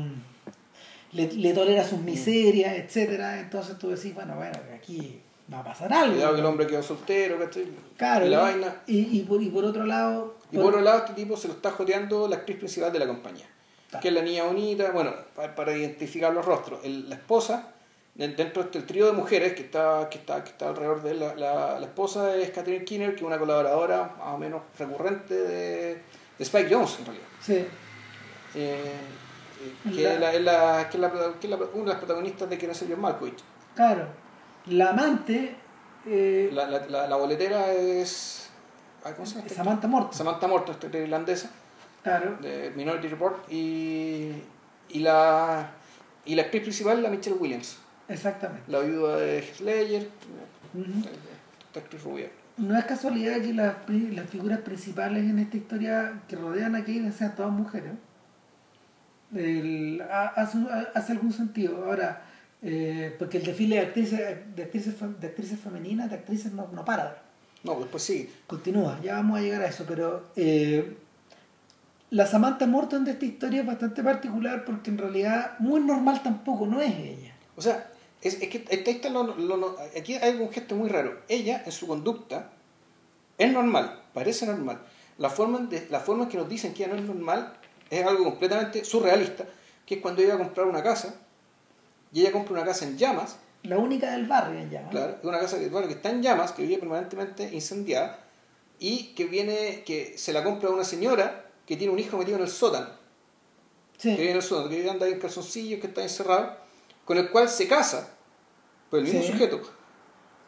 le, le tolera sus miserias, etcétera Entonces tú decís, bueno, bueno, aquí va a pasar algo. Cuidado que el hombre quedó soltero, ¿cachai? Claro, Y la vaina. y, y por, y por otro lado... Y por otro lado, este tipo se lo está joteando la actriz principal de la compañía. Claro. Que es la niña bonita, bueno, para, para identificar los rostros. El- la esposa, de- dentro del trío de mujeres que está, que está, que está alrededor de él, la, la, la esposa es Catherine Kinner, que es una colaboradora más o menos recurrente de, de Spike Jones, en realidad. Sí, Eh, eh, que, La- es la- que es la- que es la- una de las protagonistas de que no sé John Malkovich. claro. La amante, eh, La, la, la, la boletera es. ¿Cómo se llama? esta Samantha Morton? Samantha Morton, esta irlandesa. claro. de Minority Report y, y la y la actriz principal la Michelle Williams Exactamente. la viuda de Ujú. esta actriz rubia No es casualidad que las, las figuras principales en esta historia que rodean a Kaden sean todas mujeres. El- ha- hace, hace algún sentido. Ahora, eh, porque el desfile de actrices, de actrices, de actrices femeninas, de actrices no, no para. no después sí Continúa, ya vamos a llegar a eso, pero eh, la Samantha Morton de esta historia es bastante particular porque en realidad muy normal tampoco no es ella. o sea es, es que esta- esta lo- lo- lo- aquí hay un gesto muy raro ella en su conducta es normal parece normal la forma de, la forma en que nos dicen que ella no es normal es algo completamente surrealista que es cuando ella va a comprar una casa y ella compra una casa en llamas La única del barrio en llama. Claro, una casa que, bueno, que está en llamas, que vive permanentemente incendiada y que viene, que se la compra una señora que tiene un hijo metido en el sótano, Sí. que vive en el sótano, que vive anda ahí en calzoncillos, que está encerrado, con el cual se casa, por el mismo Sí. sujeto,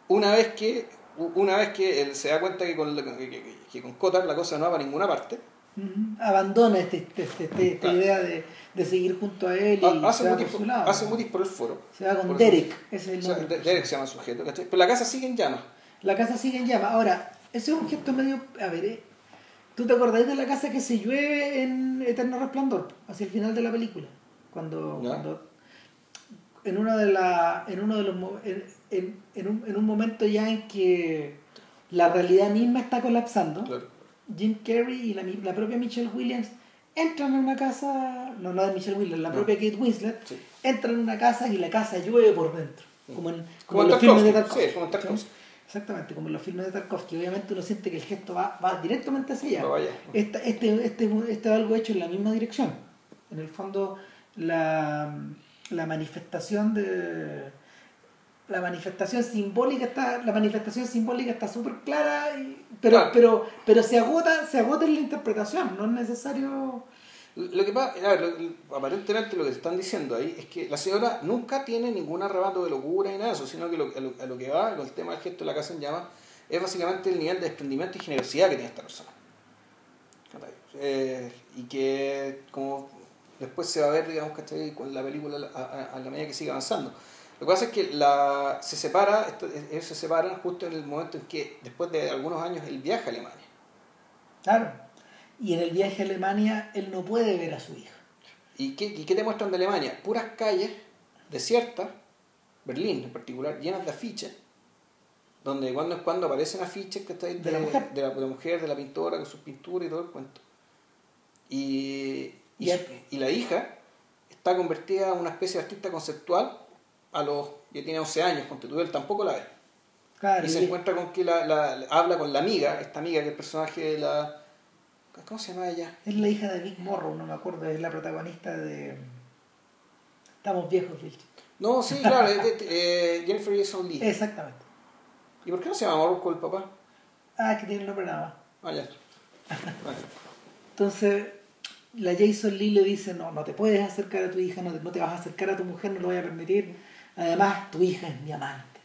una vez que una vez que él se da cuenta que con, que, que- que con Cotar la cosa no va para ninguna parte. Abandona este, este- este- este- esta Claro. idea de, de seguir junto a él y ha- hace se va mutis, por su lado. hace mutis por el foro. Se va con Derek, ese es el o sea, Derek se llama el sujeto, ¿cachai? Pero la casa sigue en llamas. La casa sigue en llama. Ahora, ese es un gesto medio... A ver, eh, ¿tú te acordás de la casa que se llueve en Eterno Resplandor? Hacia el final de la película. Cuando... Cuando en uno de la en uno de los en, en- en un, en un momento ya en que la realidad misma está colapsando Claro. Jim Carrey y la, la propia Michelle Williams entran en una casa no no de Michelle Williams la No. propia Kate Winslet Sí. entran en una casa y la casa llueve por dentro como en, Como en en los filmes de Tarkovsky, sí, como en exactamente como en los filmes de Tarkovsky obviamente uno siente que el gesto va, va directamente hacia allá. Esta- este, este, este es algo hecho en la misma dirección. En el fondo, la, la manifestación de la manifestación simbólica está la manifestación simbólica está súper clara y- pero Claro. pero pero se agota se agota en la interpretación no es necesario Lo que pasa, a ver, lo- aparentemente lo que están diciendo ahí es que la señora nunca tiene ningún arrebato de locura ni nada de eso, sino que lo, a, lo, a lo que va con el tema del gesto de la casa en llamas es básicamente el nivel de desprendimiento y generosidad que tiene esta persona. Eh, y que como después se va a ver, digamos, ¿cachai? con la película a, a- a la medida que sigue avanzando. Lo que pasa es que la, se separa, esto- ellos se separan justo en el momento en que, después de algunos años, él viaja a Alemania. claro y en el viaje a Alemania él no puede ver a su hija ¿Y qué, ¿Y qué te muestran de Alemania? Puras calles desiertas, Berlín en particular, llenas de afiches, donde de cuando en cuando aparecen afiches que de, De la mujer. de la, de la mujer, de la pintora, con sus pinturas y todo el cuento. Y, y la hija está convertida en una especie de artista conceptual a los, ya tiene 11 años, tú, él tampoco la ve. claro Y se encuentra con que la, la- la- habla con la amiga, esta amiga que es el personaje de la... ¿Cómo se llama ella? es la hija de Vic Morrow no me acuerdo es la protagonista de estamos viejos Vilche. No, sí, claro, es de- eh, Jennifer Jason Lee. exactamente ¿Y por qué no se llama Morocco el papá? ah que tiene el nombre nada más Ah, ya. [LAUGHS] Vale. Entonces, la Jason Lee le dice, no, no te puedes acercar a tu hija, no te, no te vas a acercar a tu mujer, no lo voy a permitir. Además, tu hija es mi amante.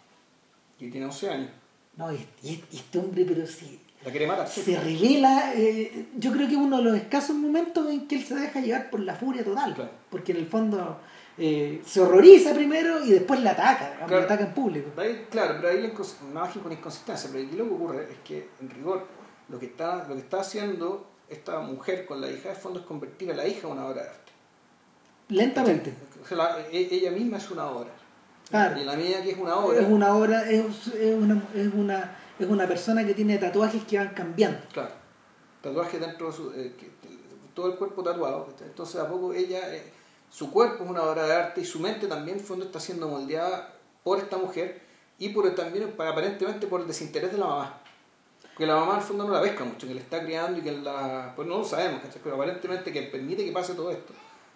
Y tiene 11 años. No, y, este hombre, pero sí, La quiere matar. se revela, eh, yo creo que uno de los escasos momentos en que él se deja llevar por la furia total. Claro. Porque en el fondo eh, se horroriza primero y después la ataca, Claro. la ataca en público. Ahí, claro, pero ahí la más con inconsistencia. Pero aquí lo que ocurre es que, en rigor, lo que está, lo que está haciendo esta mujer con la hija, de fondo, es convertir a la hija en una obra de arte. Lentamente. O sea, la- e- ella misma es una obra. Claro. Y la medida que es una obra, Es una obra, es, es una, es, una, es una persona que tiene tatuajes que van cambiando. Claro. Tatuaje dentro de su. eh, que- todo el cuerpo tatuado. Entonces, a poco ella. eh, su cuerpo es una obra de arte y su mente también, en fondo, está siendo moldeada por esta mujer y por también, pa- aparentemente, por el desinterés de la mamá. Que la mamá, en el fondo, no la pesca mucho, que le está criando y que la. Pues no lo sabemos, ¿cachai? Pero aparentemente, que permite que pase todo esto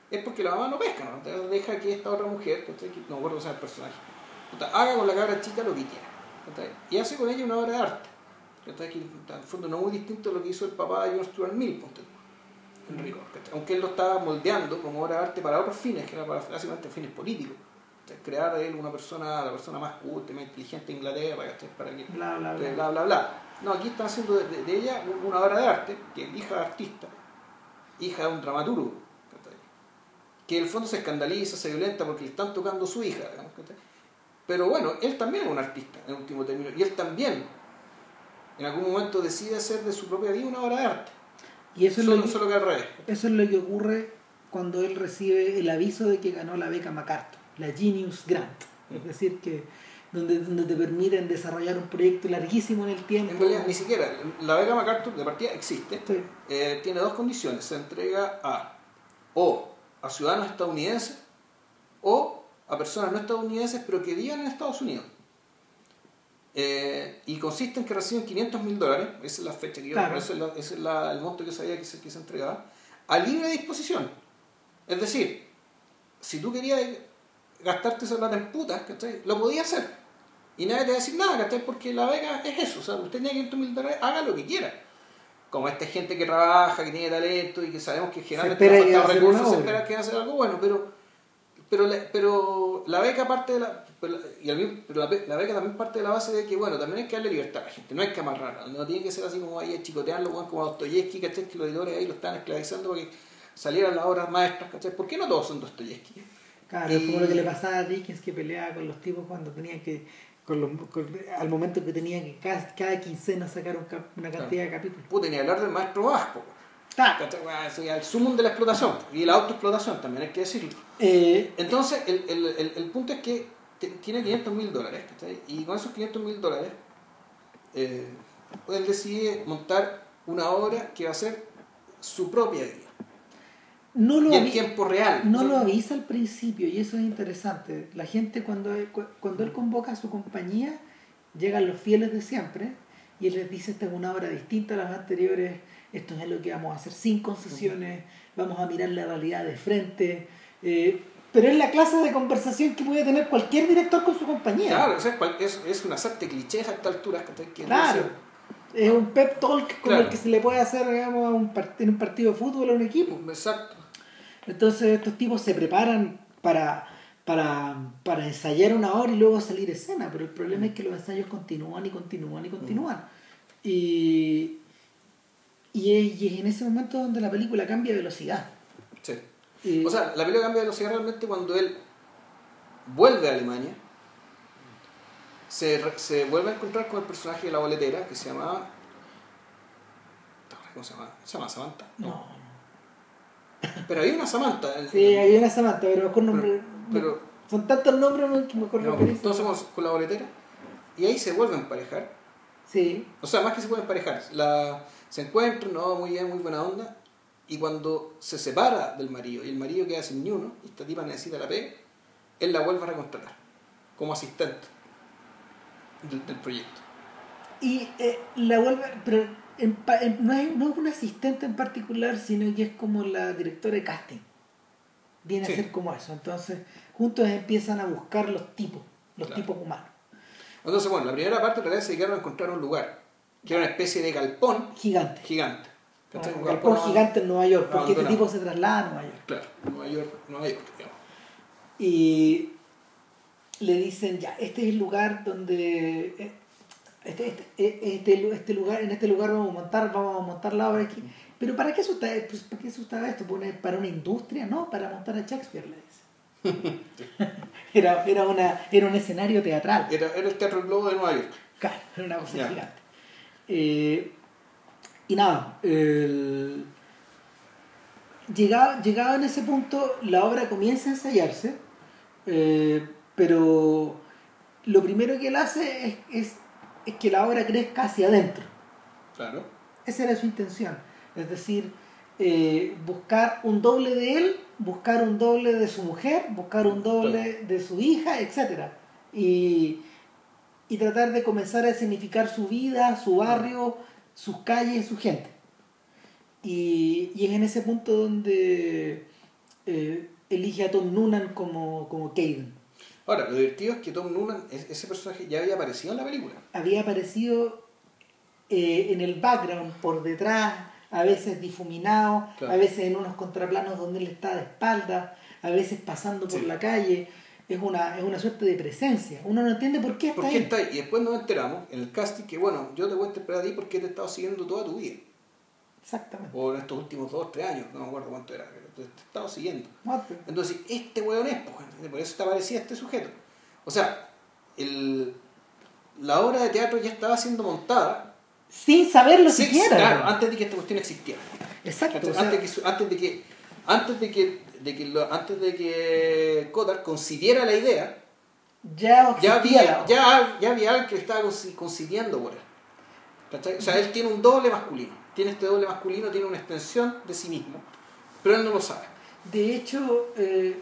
es porque la mamá no pesca, ¿no? Entonces, deja que esta otra mujer, ¿cachai? que no me acuerdo cómo se llama el personaje, haga con la cabra chica lo que quiera. ¿cachai? Y hace con ella una obra de arte. ¿cachai? Que en el fondo no muy distinto a lo que hizo el papá de John Stuart Mill, en rigor, ¿cachai? aunque él lo estaba moldeando como obra de arte para otros fines, que era para básicamente fines políticos. Crear de él una persona, la persona más culta, más inteligente de Inglaterra, para que Bla, bla, bla. bla, bla, bla. No, aquí está haciendo de, de- de ella una obra de arte, que es hija de artista, hija de un dramaturgo. Que en el fondo se escandaliza, se violenta porque le están tocando su hija, pero bueno, él también es un artista, en último término, y él también en algún momento decide hacer de su propia vida una obra de arte, Y eso es, lo que, solo que al revés. eso es lo que ocurre cuando él recibe el aviso de que ganó la beca MacArthur, la Genius Grant. Es decir, que donde, donde te permiten desarrollar un proyecto larguísimo en el tiempo. En realidad, ni siquiera, la beca MacArthur de partida existe, Sí. Eh, tiene dos condiciones. Se entrega a o a ciudadanos estadounidenses o a personas no estadounidenses pero que vivan en Estados Unidos. Eh, y consiste en que reciben 500 mil dólares, esa es la fecha que yo, Claro. ese es, la- ese es la- el monto que sabía que se, que se entregaba, a libre disposición. Es decir, si tú querías gastarte esa plata en putas, ¿cachai? lo podías hacer. Y nadie te va a decir nada, ¿cachai? Porque la beca es eso. O sea, usted tiene 500 mil dólares, haga lo que quiera. Como esta gente que trabaja, que tiene talento y que sabemos que generalmente espera le que va a faltan hacer recursos, se espera que hacer algo bueno, pero, pero, la, pero la beca parte de la. pero la- y al mismo- pero la, be- la beca también parte de la base de que, bueno, también hay que darle libertad a la gente, no hay que amarrarla, no tiene que ser así como ahí a chicotearlo, como a Dostoyevsky, ¿cachai? Que los editores ahí lo están esclavizando para que salieran las obras maestras, ¿cachai? ¿Por qué no todos son Dostoyevsky? Claro, es como lo que Y- le pasaba a Dickens que peleaba con los tipos cuando tenían que, con los, con- al momento que tenían que cada, cada quincena sacar un cap- una cantidad de capítulos. Puta, ni hablar del maestro Vasco. El sumum de la explotación y la autoexplotación también hay que decirlo. Eh, Entonces, el, el, el, el punto es que tiene 500 mil dólares. Y con esos 500 mil dólares, eh, él decide montar una obra que va a ser su propia vida. No lo Y en tiempo real. No lo avisa al principio y eso es interesante. La gente cuando, cu- cuando él convoca a su compañía, llegan los fieles de siempre y él les dice esta es una obra distinta a las anteriores, esto es lo que vamos a hacer sin concesiones, vamos a mirar la realidad de frente. eh, pero es la clase de conversación que puede tener cualquier director con su compañía. Claro, o sea, es, es una sarta de clichés a esta altura. Que Claro. Es un pep talk como Claro. el que se le puede hacer digamos, a un en un partido de fútbol a un equipo. Exacto. Entonces estos tipos se preparan para, para, para ensayar una hora y luego salir a escena, pero el problema es que los ensayos continúan y continúan y continúan. Y, y, es, y es en ese momento donde la película cambia de velocidad. Sí. Y- O sea, la película cambia de velocidad realmente cuando él vuelve a Alemania, se, se vuelve a encontrar con el personaje de la boletera que se llamaba. ¿Cómo se llama? Se llama Samantha. no, Pero hay una Samantha. sí, hay una Samantha, pero mejor nombre. pero- son tantos nombres ¿no? que mejor no, No, todos somos con la boletera. Y ahí se vuelven a emparejar. Sí, O sea, más que se pueden emparejar. La, se encuentran, no, muy bien, muy buena onda. Y cuando se separa del marido y el marido queda sin ni uno, y esta tipa necesita la pega, él la vuelve a recontratar como asistente del, del proyecto. Y eh, la vuelve, pero en pa- en- no, es, no es una asistente en particular, sino que es como la directora de casting. Viene Sí. a ser como eso. Entonces, juntos empiezan a buscar los tipos, los Claro. tipos humanos. Entonces, bueno, la primera parte en realidad se dedicaron a encontrar un lugar, que era una especie de galpón Gigante. gigante. Un galpón galpón gigante en Nueva York, porque este tipo se traslada a Nueva York. Claro, Nueva York, Nueva York, digamos. Y le dicen, ya, este es el lugar donde... Este, este, eh, este, este lugar, en este lugar vamos a montar, vamos a montar la obra aquí. Pero ¿para qué asusta, pues, ¿para qué esto? ¿Pone- ¿Para una industria? No, para montar a Shakespeare, le dice. [LAUGHS] era, era, una, era un escenario teatral. Era, era el Teatro Globo de Nueva York. Claro, era una cosa gigante. Eh, y nada, el- llegado, llegado en ese punto, la obra comienza a ensayarse, eh, pero lo primero que él hace es, es, es que la obra crezca hacia adentro. Claro. Esa era su intención. Es decir, eh, buscar un doble de él, buscar un doble de su mujer, buscar un doble de su hija, etc. Y, y tratar de comenzar a significar su vida, su barrio, sus calles, su gente. Y, y es en ese punto donde eh, elige a Tom Noonan como, como Caden. Ahora, lo divertido es que Tom Noonan, es- ese personaje ya había aparecido en la película. había aparecido eh, en el background, por detrás, a veces difuminado, Claro. a veces en unos contraplanos donde él está de espalda, a veces pasando por Sí. la calle. Es una, es una suerte de presencia. Uno no entiende por qué está ¿Por qué ahí. está ahí? Y después nos enteramos en el casting que, bueno, yo te voy a interpretar a ti porque te he estado siguiendo toda tu vida. Exactamente. O en estos últimos dos, tres años, no me acuerdo cuánto era, pero te, te he estado siguiendo. Entonces, este hueón es, pues, por eso te aparecía este sujeto. O sea, el, la obra de teatro ya estaba siendo montada Sin saberlo Sí, siquiera. Claro, antes de que esta cuestión existiera. Exacto. ¿Cachai? o sea, antes, que, su- antes de que antes de que, de que lo- antes de que Cotard concibiera la idea ya, había ya, ya había alguien que estaba conci- concibiendo por él ¿Cachai? o sea él tiene un doble masculino tiene este doble masculino tiene una extensión de sí mismo pero él no lo sabe De hecho, eh,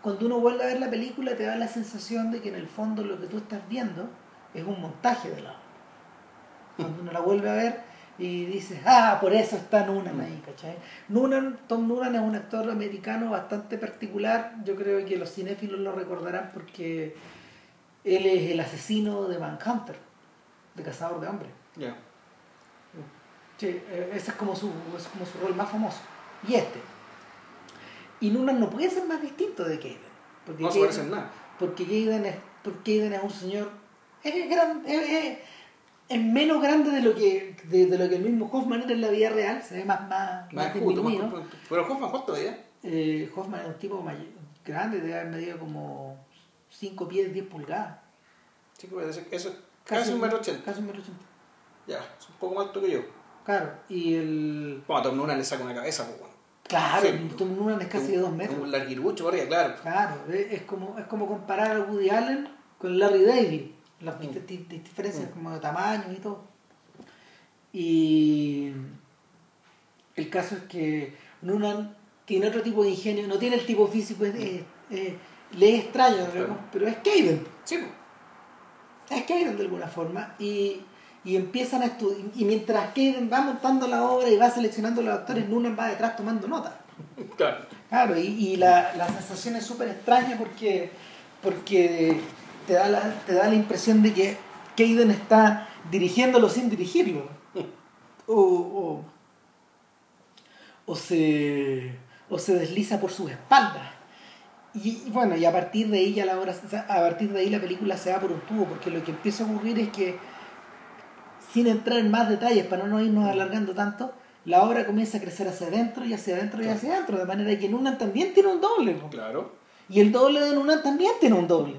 cuando uno vuelve a ver la película te da la sensación de que en el fondo lo que tú estás viendo es un montaje de la obra. [LAUGHS] Cuando uno la vuelve a ver y dices, ah, por eso está Noonan ahí, ¿cachai? Noonan, Tom Noonan es un actor americano bastante particular, yo creo que los cinéfilos lo recordarán porque él es el asesino de Manhunter, de Cazador de Hombres. ya Sí, eh, ese es como, su, es como su rol más famoso. Y este. Y Noonan no puede ser más distinto de Caden. Porque no se Caden- parece en nada Porque Caden es, porque Caden es un señor. Es, gran- es- es- es menos grande de lo que de, de lo que el mismo Hoffman era en la vida real. Se ve más, más, más más corpulento. pero Hoffman cuánto veía Eh, Hoffman es un tipo may- grande, debe haber medido como 5 pies, 10 pulgadas. sí, eso es casi un metro ochenta Casi un metro ochenta. ya es un poco más alto que yo Claro, y el. Bueno, a Tom Noonan le saca una cabeza, pues, bueno. Claro, Sí. Noonan es casi de dos metros. Un larguirucho, ahí, claro. Claro, es es como, es como comparar a Woody Allen con Larry David. Las Mm. dif- dif- diferencias Mm. como de tamaño y todo. Y el caso es que Noonan tiene otro tipo de ingenio, no tiene el tipo físico, es, le es extraño, digamos, pero es Caden. Sí. Es Caden de alguna forma. Y, y empiezan a estudiar. Y mientras Caden va montando la obra y va seleccionando los actores, Noonan va detrás tomando notas. Claro. Claro, y, y la, la sensación es súper extraña porque, porque te, da la, te da la impresión de que Caden está dirigiéndolo sin dirigirlo. O, o, o se, o se desliza por sus espaldas. Y, y bueno, y a partir de ahí ya la obra, a partir de ahí la película se va por un tubo, porque lo que empieza a ocurrir es que, sin entrar en más detalles, para no irnos alargando tanto, la obra comienza a crecer hacia adentro y hacia adentro y hacia adentro, de manera que Nunan también tiene un doble. po. Claro. Y el doble de Nunan también tiene un doble.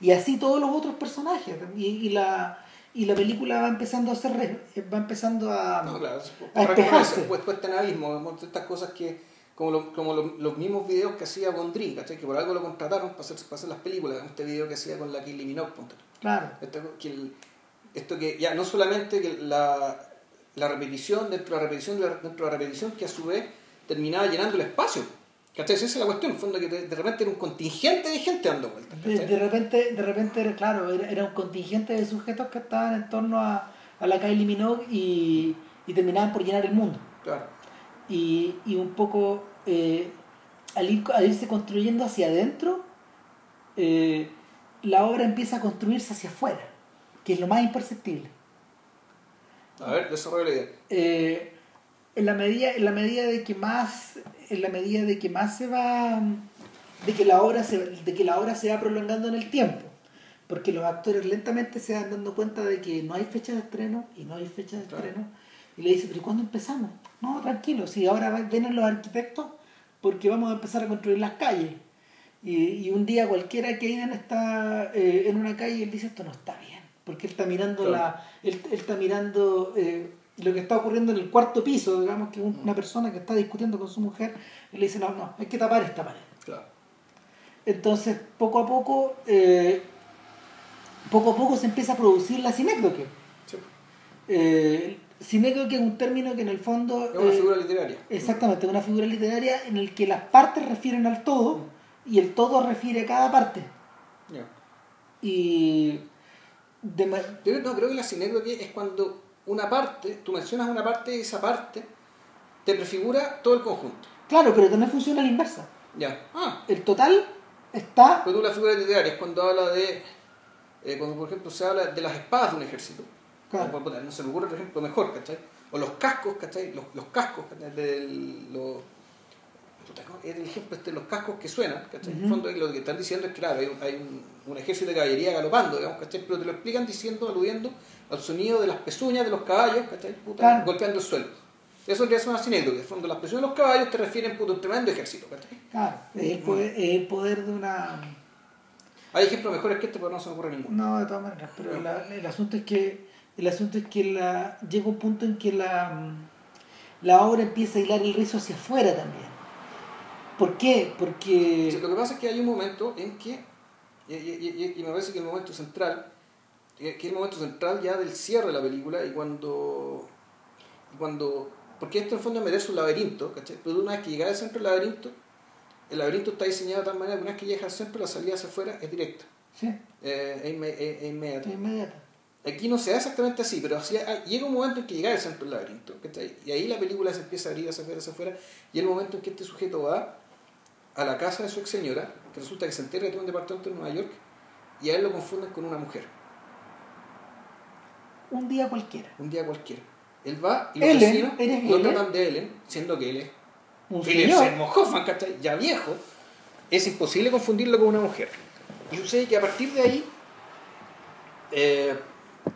Y así todos los otros personajes. Y, y la, y la película va empezando a re- va empezando a... No, claro. a despejarse. Pues puesta en abismo, estas cosas que, como, lo- como lo- los mismos videos que hacía Bondry, ¿cachai? Que por algo lo contrataron para hacer, para hacer las películas. Este video que hacía con la Kylie Minogue. Claro. Esto que, el- esto que ya no solamente que la, la repetición dentro de la repetición dentro de la repetición que a su vez terminaba llenando el espacio. ¿Cachai? Esa es la cuestión, en el fondo que de, de repente era un contingente de gente dando vueltas. De, repente, de repente era, claro, era, era un contingente de sujetos que estaban en torno a, a la Kylie Minogue y, y terminaban por llenar el mundo. Claro. Y, y un poco eh, al, ir, al irse construyendo hacia adentro, eh, la obra empieza a construirse hacia afuera, que es lo más imperceptible. A ver, desarrolla la idea. Eh, en la medida en la medida de que más en la medida de que más se va de que la obra se de que la obra se va prolongando en el tiempo porque los actores lentamente se van dando cuenta de que no hay fecha de estreno y no hay fecha de Claro. estreno y le dice pero ¿cuándo empezamos? no tranquilo si ahora vienen los arquitectos porque vamos a empezar a construir las calles y, y un día cualquiera que Aidan está eh, en una calle y él dice esto no está bien porque él está mirando Claro. la él, él está mirando eh, lo que está ocurriendo en el cuarto piso digamos que un- Mm. una persona que está discutiendo con su mujer y le dice no no hay que tapar esta pared Claro. entonces poco a poco eh, poco a poco se empieza a producir la sinécdoque Sí. eh, sinécdoque es un término que en el fondo Es una eh, figura literaria. Exactamente, una figura literaria en el que las partes refieren al todo y el todo refiere a cada parte. Y de no, creo que la sinécdoque es cuando una parte, tú mencionas una parte y esa parte te prefigura todo el conjunto. claro, pero también funciona a la inversa. Ya. Ah, El total está Cuando tú la figura literaria es cuando habla de, eh, cuando por ejemplo se habla de las espadas de un ejército. Claro. No se me ocurre otro ejemplo mejor, ¿cachai? O los cascos, ¿cachai? Los, los cascos, ¿cachai? Del, los, el ejemplo este, los cascos que suenan, ¿cachai? En el fondo lo que están diciendo es que claro, hay, un, hay un, un ejército de caballería galopando, digamos, ¿cachai? Pero te lo explican diciendo, aludiendo al sonido de las pezuñas de los caballos, ¿cachai? Puta, Claro. golpeando el suelo. Eso ya es una sinécdoque. En el fondo, las pezuñas de los caballos te refieren a un tremendo ejército, ¿cachai? claro, es el poder, es el poder de una Hay ejemplos mejores que este, pero no se me ocurre ninguno. no de todas maneras, pero la- el asunto es que el asunto es que la llega un punto en que la la obra empieza a hilar el rizo hacia afuera también. ¿Por qué? Porque Lo que pasa es que hay un momento en que, y, y- y- y me parece que el momento central, que es el momento central ya del cierre de la película y cuando, cuando porque esto en el fondo meterse un laberinto, ¿cachai? Pero una vez que llegas al centro del laberinto, el laberinto está diseñado de tal manera que una vez que llegas al centro, la salida hacia afuera es directa, sí, eh, es, inme- es- es inmediata. es inmediata. Aquí no se da exactamente así, pero así- ah, llega un momento en que llega al centro del laberinto, ¿cachai? Y ahí la película se empieza a abrir hacia afuera, hacia afuera, y el momento en que este sujeto va a la casa de su ex señora, que resulta que se entera que tiene un departamento en Nueva York, y a él lo confunden con una mujer, Un día cualquiera. un día cualquiera. Él va y los Ellen, vecinos ¿eres lo tratan de Ellen, siendo que él es Un Hoffman. Ya viejo, es imposible confundirlo con una mujer. Y sucede que a partir de ahí, eh,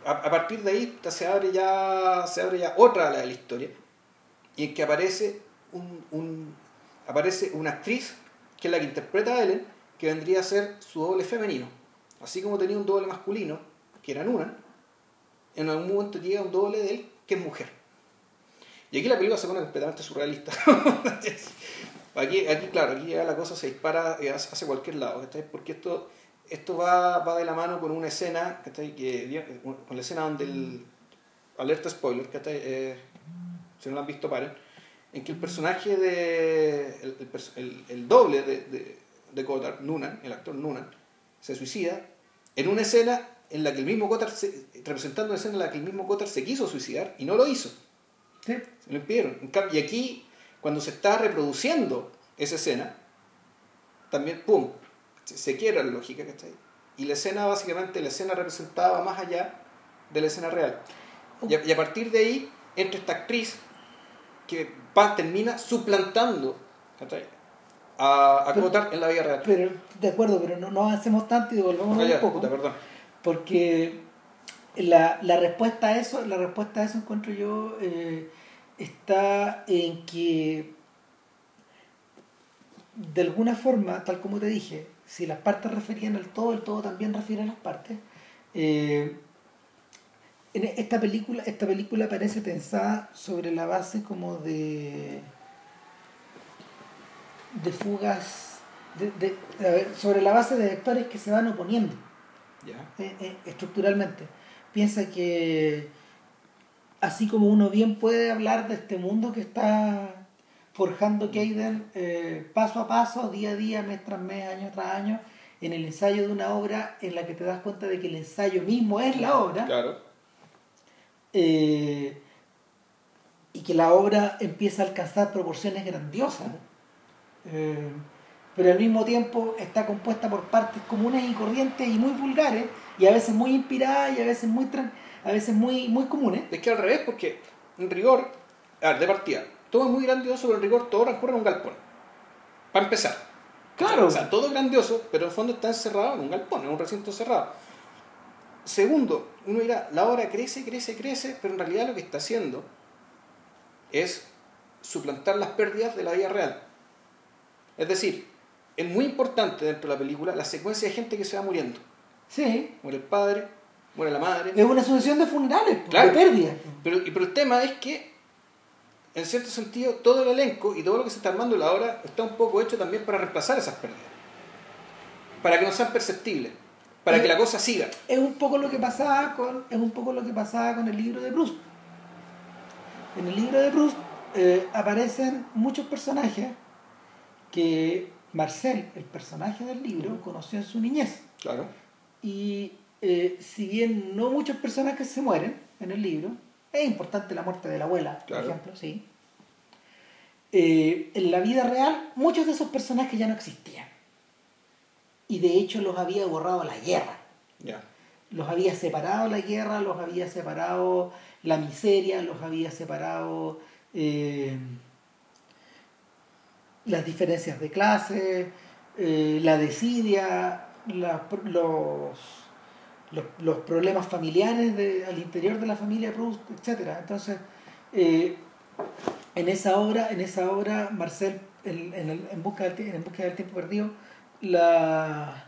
a, a partir de ahí se abre ya, se abre ya otra ala de la historia, y en que aparece un, un- aparece una actriz que es la que interpreta a Ellen, que vendría a ser su doble femenino. Así como tenía un doble masculino, que era Nunan, en algún momento llega un doble de él que es mujer. Y aquí la película se pone completamente surrealista. [LAUGHS] aquí, aquí, claro, aquí ya la cosa se dispara eh, hacia cualquier lado, ¿cachai? Porque esto, esto va, va de la mano con una escena, ¿cachai? Que, con la escena donde el... Alerta spoiler, ¿cachai? Eh, si no lo han visto, paren. En que el personaje de... El, el, el doble de, de, de Goddard, Noonan, el actor Noonan, se suicida en una escena en la que el mismo Goddard, se, representando una escena en la que el mismo Goddard se quiso suicidar y no lo hizo. Sí. Se lo impidieron. Y aquí, cuando se está reproduciendo esa escena, también, ¡pum!, se, se quiebra la lógica, ¿cachai? Y la escena, básicamente, la escena representaba más allá de la escena real. Y a, y a partir de ahí, entra esta actriz que va, termina suplantando. A, a Pero- en la vida real. Pero, de acuerdo, pero no, no avancemos tanto y devolvamos un poco. puta, perdón. Porque la, la respuesta a eso, la respuesta a eso encuentro yo, eh, está en que de alguna forma, tal como te dije, si las partes referían al todo, el todo también refiere a las partes. eh, en esta película, esta película parece pensada sobre la base como de de fugas de, de- a ver, sobre la base de vectores que se van oponiendo eh, eh, estructuralmente. Piensa que así como uno bien puede hablar de este mundo que está forjando Keiden eh, paso a paso, día a día, mes tras mes, año tras año, en el ensayo de una obra en la que te das cuenta de que el ensayo mismo es la obra, Claro. Eh, y que la obra empieza a alcanzar proporciones grandiosas, eh, pero al mismo tiempo está compuesta por partes comunes y corrientes y muy vulgares, y a veces muy inspiradas y a veces muy, a veces muy, muy comunes. Es que al revés, porque en rigor, a ver, de partida, todo es muy grandioso, pero en rigor todo transcurre en un galpón. Para empezar. Claro. O sea, todo es grandioso, pero en el fondo está encerrado en un galpón, en un recinto cerrado. Segundo, uno dirá, la obra crece, crece, crece, pero en realidad lo que está haciendo es suplantar las pérdidas de la vida real. Es decir, es muy importante dentro de la película la secuencia de gente que se va muriendo. Sí, Muere el padre, muere la madre. es una sucesión de funerales, pues, Claro. de pérdidas. Pero, el tema es que, en cierto sentido, todo el elenco y todo lo que se está armando en la obra está un poco hecho también para reemplazar esas pérdidas. Para que no sean perceptibles. Para que la cosa siga. es un poco lo que pasaba con es un poco lo que pasaba con el libro de Proust en el libro de Proust eh, aparecen muchos personajes que Marcel el personaje del libro conoció en su niñez Claro. y eh, si bien no muchos personajes se mueren en el libro es importante la muerte de la abuela Claro. por ejemplo sí Eh, en la vida real muchos de esos personajes ya no existían y de hecho los había borrado la guerra los había separado la guerra, los había separado la miseria, los había separado eh, las diferencias de clase, eh, la desidia, la- los, los, los problemas familiares de- al interior de la familia Proust, etc. Entonces, eh, en esa obra, en esa obra, Marcel, en, en, el- en busca del, en busca del tiempo perdido, la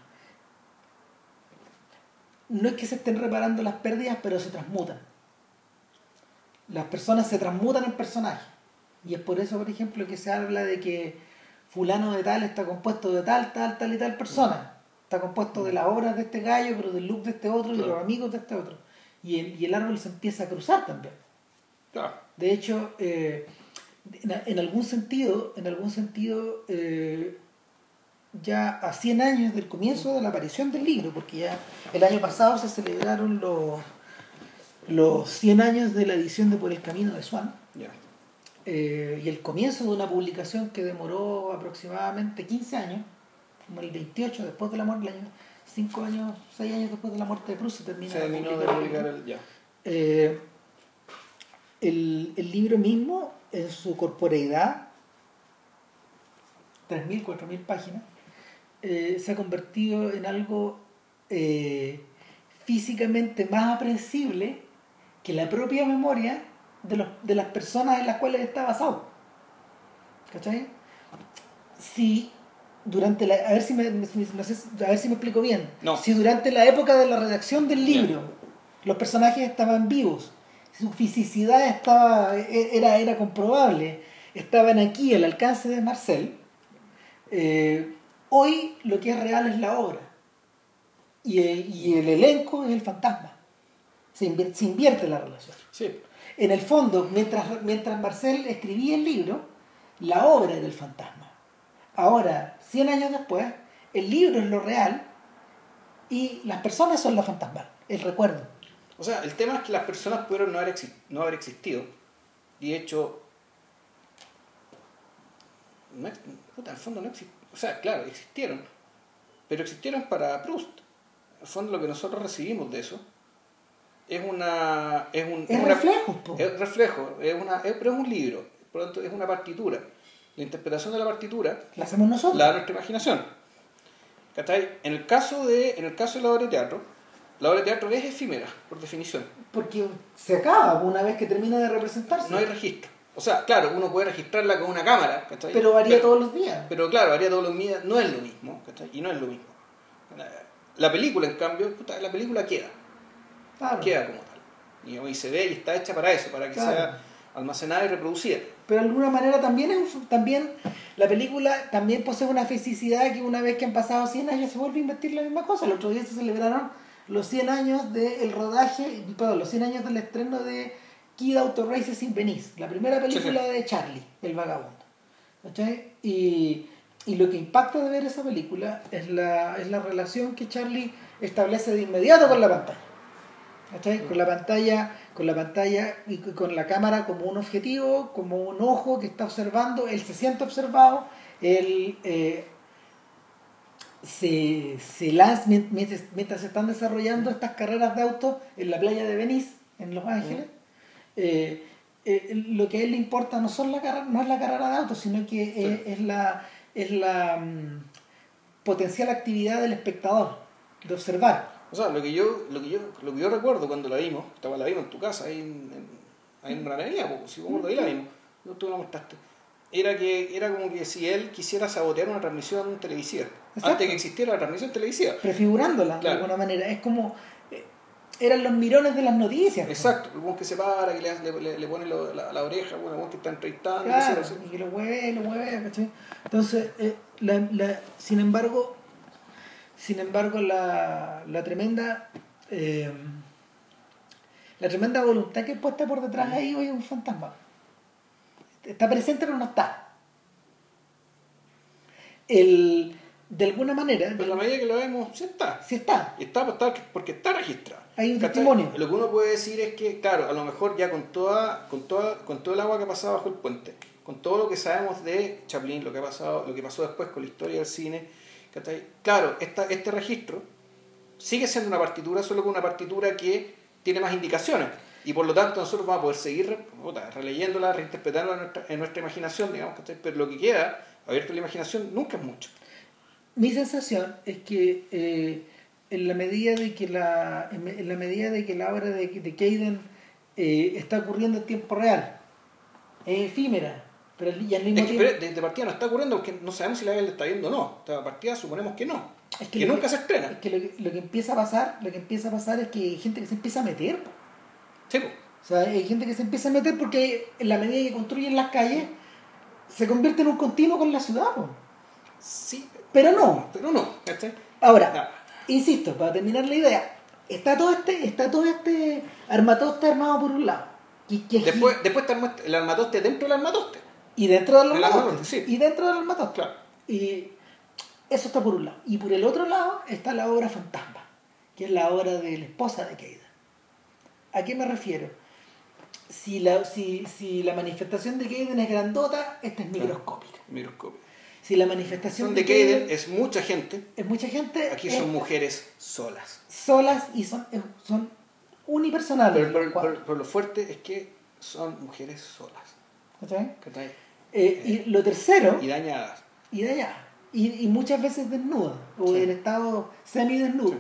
no es que se estén reparando las pérdidas, pero se transmutan. Las personas se transmutan en personajes. Y es por eso, por ejemplo, que se habla de que fulano de tal está compuesto de tal, tal, tal y tal persona. Está compuesto de las obras de este gallo, pero del look de este otro y de los amigos de este otro. Y el, y el árbol se empieza a cruzar también. De hecho, eh, en, en algún sentido, en algún sentido, eh, ya a 100 años del comienzo de la aparición del libro, porque ya el año pasado se celebraron los, los 100 años de la edición de Por el Camino de Swan, Ya. eh, y el comienzo de una publicación que demoró aproximadamente 15 años, como el 28 después de la muerte, el año, 5 años, 6 años después de la muerte de Proust, se terminó de publicar el. Eh, el, el libro mismo, en su corporeidad, 3.000, 4.000 páginas, eh, se ha convertido en algo eh, físicamente más aprensible que la propia memoria de, los, de las personas en las cuales está basado. ¿Cachai? Si durante la... A ver si me, me- si- a ver si me explico bien. No. Si durante la época de la redacción del libro los personajes estaban vivos, su fisicidad estaba, e- era, era comprobable, estaban aquí al alcance de Marcel, eh, hoy lo que es real es la obra. Y el, y el elenco es el fantasma. Se invierte, se invierte la relación. Sí. En el fondo, mientras, mientras Marcel escribía el libro, la obra era el fantasma. Ahora, 100 años después, el libro es lo real y las personas son la fantasma, el recuerdo. O sea, el tema es que las personas pudieron no haber, no haber existido. Y de hecho, no puta, en el fondo no. O sea, claro, existieron. Pero existieron para Proust. En el fondo lo que nosotros recibimos de eso es una... Es, un, Es una- reflejo, po. Es reflejo, es una, es- pero es un libro. Por lo tanto, es una partitura. La interpretación de la partitura La hacemos nosotros. la de nuestra imaginación. En el caso de, en el caso de la obra de teatro, la obra de teatro es efímera, por definición. Porque se acaba una vez que termina de representarse. No hay registro. O sea, claro, uno puede registrarla con una cámara, ¿cachai? pero varía todos los días. Pero claro, haría todos los días, no es lo mismo, ¿cachai? Y no es lo mismo. La película, en cambio, puta, la película queda, Claro. queda como tal. Y hoy se ve y está hecha para eso, para que Claro. sea almacenada y reproducida. Pero de alguna manera también, es un- también la película también posee una fisicidad que una vez que han pasado 100 años se vuelve a invertir la misma cosa. El otro día se celebraron los 100 años del rodaje, perdón, los 100 años del estreno de Kid Auto Races in Venice, la primera película de Charlie, el vagabundo. ¿Cachai? Y, y lo que impacta de ver esa película es la, es la relación que Charlie establece de inmediato con la pantalla. ¿Cachai? Con la pantalla, con la pantalla y con la cámara como un objetivo, como un ojo que está observando, él se siente observado, él eh, se, se lanza mien- mientras, mientras se están desarrollando estas carreras de autos en la playa de Venice, en Los Ángeles. Eh, eh, lo que a él le importa no, son la carrera, no es la carrera de autos, sino que eh, es la, es la mm, potencial actividad del espectador, de observar. O sea, lo que yo, lo que yo, lo que yo recuerdo cuando la vimos, estaba la vimos en tu casa, ahí en, en, ahí en Granería, pues, si vos ahí la vimos, no, tú la mostraste. Era que era como que si él quisiera sabotear una transmisión televisiva, Exacto. antes de que existiera la transmisión televisiva. prefigurándola Claro. de alguna manera. Es como. Eran los mirones de las noticias. Exacto, el que se para, que le, le, le- pone lo- la, la oreja, bueno, el buen que está entrevistando, Claro, y que lo mueve, lo mueve, ¿cachai? Entonces, eh, la, la- sin embargo, sin embargo, la, la tremenda. eh, la tremenda voluntad que es puesta por detrás ahí hoy es un fantasma. Está presente pero no está. El, de alguna manera, Pero en la medida que lo vemos, sí está. sí está. Pues, está porque está registrado. Hay un testimonio. Lo que uno puede decir es que, claro, a lo mejor ya con toda, con toda, con todo el agua que ha pasado bajo el puente, con todo lo que sabemos de Chaplin, lo que ha pasado, lo que pasó después con la historia del cine, claro, esta, este registro sigue siendo una partitura, solo que una partitura que tiene más indicaciones. Y por lo tanto nosotros vamos a poder seguir releyéndola, reinterpretándola en nuestra, en nuestra imaginación, digamos, pero lo que queda abierto a la imaginación nunca es mucho. Mi sensación es que eh, en la medida de que la en, la medida de que la obra de, de Caden eh, está ocurriendo en tiempo real, es efímera, pero al- y al mismo Es que tiempo pero de, de partida no está ocurriendo porque no sabemos si la le está viendo o no. De partida suponemos que no. es que nunca se estrena. es que lo, que lo que empieza a pasar, lo que empieza a pasar es que hay gente que se empieza a meter. Sí, po. O sea, hay gente que se empieza a meter porque en la medida que construyen las calles se convierte en un continuo con la ciudad. po. sí, Pero no. pero no. ¿cachai? Ahora, Ah, insisto, para terminar la idea, está todo este, está todo este armatoste armado por un lado. Y, que- Después, después está el arma- el armatoste dentro del armatoste. y dentro del armatoste. armatoste, sí. Y dentro del armatoste. Claro. Y eso está por un lado. Y por el otro lado está la obra fantasma, que es la obra de la esposa de Keida. ¿A qué me refiero? Si la, si, si la manifestación de Keiden es grandota, esta es microscópica. Microscopio. Si la manifestación Son de Keiden es mucha gente. es mucha gente, Aquí son mujeres solas. solas y son, son unipersonales. Pero, pero- cuadros, pero- pero lo fuerte es que son mujeres solas. ¿cachai? ¿cachai? Eh, y lo tercero, Y dañadas. y allá. Y, y muchas veces desnuda, o Sí. en estado semidesnudo.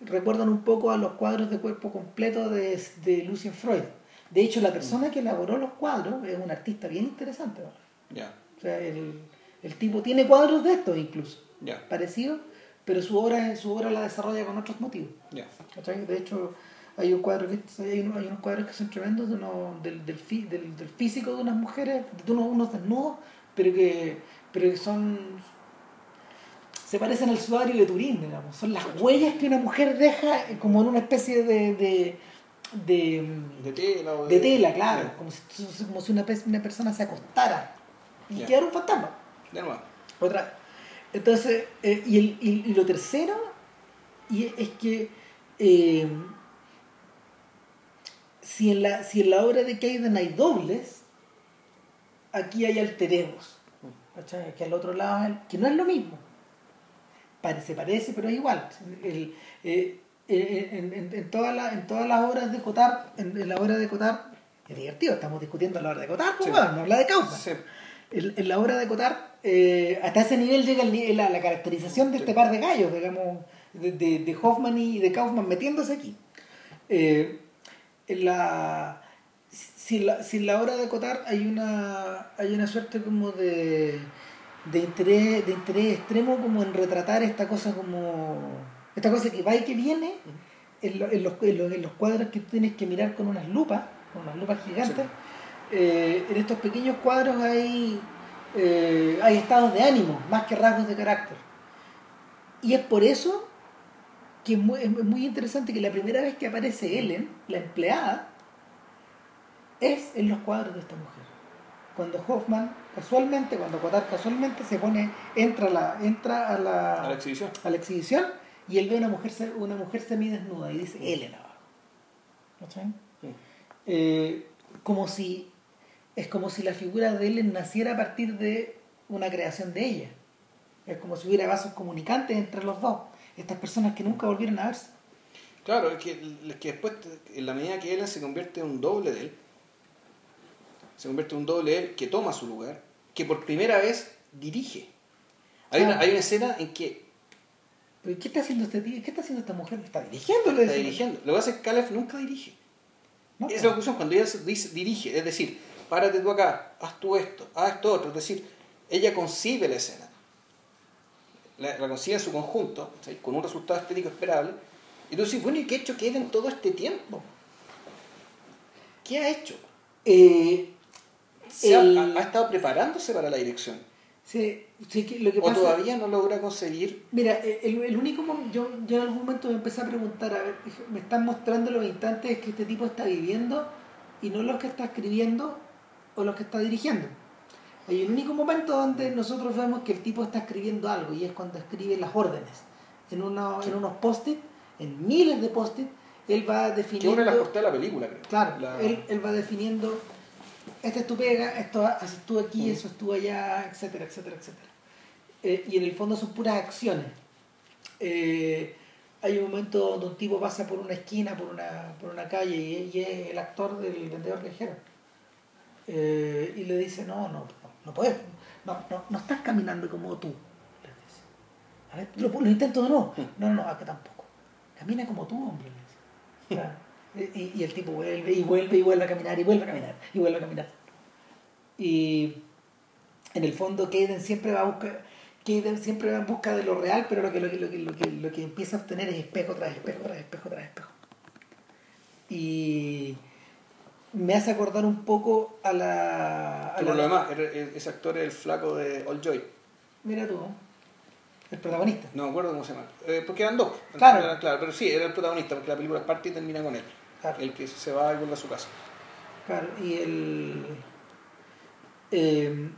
Recuerdan un poco a los cuadros de cuerpo completo de, de Lucien Freud. De hecho, la persona que elaboró los cuadros es un artista bien interesante. ¿no? Ya, O sea, el, el tipo tiene cuadros de estos incluso, parecidos, pero su obra, su obra la desarrolla con otros motivos. De hecho, hay, un cuadro que, hay, unos, hay unos cuadros que son tremendos de uno, del, del, fi- del, del físico de unas mujeres, de unos, unos desnudos, pero que, pero que son se parecen al sudario de Turín, digamos. Son las huellas que una mujer deja eh, como en una especie de, de, de, De tela o de tela, claro, como si, como si una, una persona se acostara y quedara un fantasma. De nuevo. Otra. Entonces, eh, y, el, y, y lo tercero y es que eh, si, en la, si en la obra de Caden hay dobles, aquí hay alter egos. ¿cachai? Que al otro lado, que no es lo mismo. Se parece, pero es igual. El, eh, en, en- en todas las- en todas las obras de Cotard, en, en la obra de Cotard, es divertido, estamos discutiendo la obra de Cotard, pues, Sí. bueno, no habla de. Sí. En, en la obra de Cotard, eh, hasta ese nivel llega el la, la caracterización de este par de gallos, digamos, de, de, de Hoffman y de Kaufman metiéndose aquí. Eh, en la, si, la, si en la obra de Cotard hay una, hay una suerte como de, de, interés, de interés extremo como en retratar esta cosa como esta cosa que va y que viene en, lo- en los, en, los, en los cuadros que tú tienes que mirar con unas lupas, con unas lupas gigantes. Eh, en estos pequeños cuadros hay, eh, hay estados de ánimo, más que rasgos de carácter. Y es por eso que es muy, es muy interesante que la primera vez que aparece Ellen, la empleada, es en los cuadros de esta mujer. Cuando Hoffman, casualmente, cuando Cotard casualmente se pone, entra, a la, entra a, la, A la exhibición. a la exhibición y él ve una mujer, una mujer semidesnuda y dice Ellen abajo. ¿Cachai? Sí. Eh, como si es como si la figura de Ellen naciera a partir de una creación de ella. Es como si hubiera vasos comunicantes entre los dos. Estas personas que nunca volvieron a verse. Claro, es que, es que después, en la medida que Ellen se convierte en un doble de él, se convierte en un doble de él que toma su lugar, que por primera vez dirige. Hay, una, hay una escena en que ¿Pero qué está haciendo este tío? ¿Qué está haciendo esta mujer? Está dirigiendo. está dirigiendo. Lo que pasa es que Caleb nunca dirige. ¿No? Esa es la conclusión, cuando ella dice- dirige, es decir, párate tú acá, haz tú esto, haz esto otro, es decir, ella concibe la escena. La, la concibe en su conjunto, ¿sí? con un resultado estético esperable. Y tú dices, bueno, ¿y qué ha hecho Kate en todo este tiempo? ¿Qué ha hecho? Eh, ¿Se ha- El- ha, ha estado preparándose para la dirección? sí, sí, que lo que ¿O todavía no logra conseguir? Mira, eh, el, el único yo, yo en algún momento me empecé a preguntar, a ver, me están mostrando los instantes que este tipo está viviendo y no los que está escribiendo o los que está dirigiendo. Hay un único momento donde nosotros vemos que el tipo está escribiendo algo y es cuando escribe las órdenes. En, uno- en unos post-it, en miles de post-it, él va Que definiendo... una de las de la película, creo. Claro, La- él, él va definiendo, esta es tu pega, esto haces tú aquí, eso es tú allá, etcétera, etcétera, etcétera. Eh, y en el fondo son puras acciones. Eh, hay un momento donde un tipo pasa por una esquina, por una, por una calle, y, y es el actor del vendedor viajero. Eh, y le dice, no, no, no, no puedes, no, no, no estás caminando como tú. le dice. A ver, lo, lo intento de nuevo. No, no, no, acá tampoco. Camina como tú, hombre. le dice. Y, y el tipo vuelve y vuelve y vuelve a caminar y vuelve a caminar y vuelve a caminar. Y en el fondo Kaden siempre va a buscar, Kaden siempre va en busca de lo real, pero lo que, lo que, lo que, lo que, lo que empieza a obtener es espejo tras espejo, tras espejo, tras espejo. Y me hace acordar un poco a la... a la- lo demás, e- ese actor es el flaco de All Joy. Mira tú, el protagonista. No me acuerdo cómo se llama. Eh, porque eran dos. Claro. Era- claro. Pero sí, era el protagonista, porque la película parte y termina con él. Claro. El que se va y vuelve a su casa. Claro, y el. eh,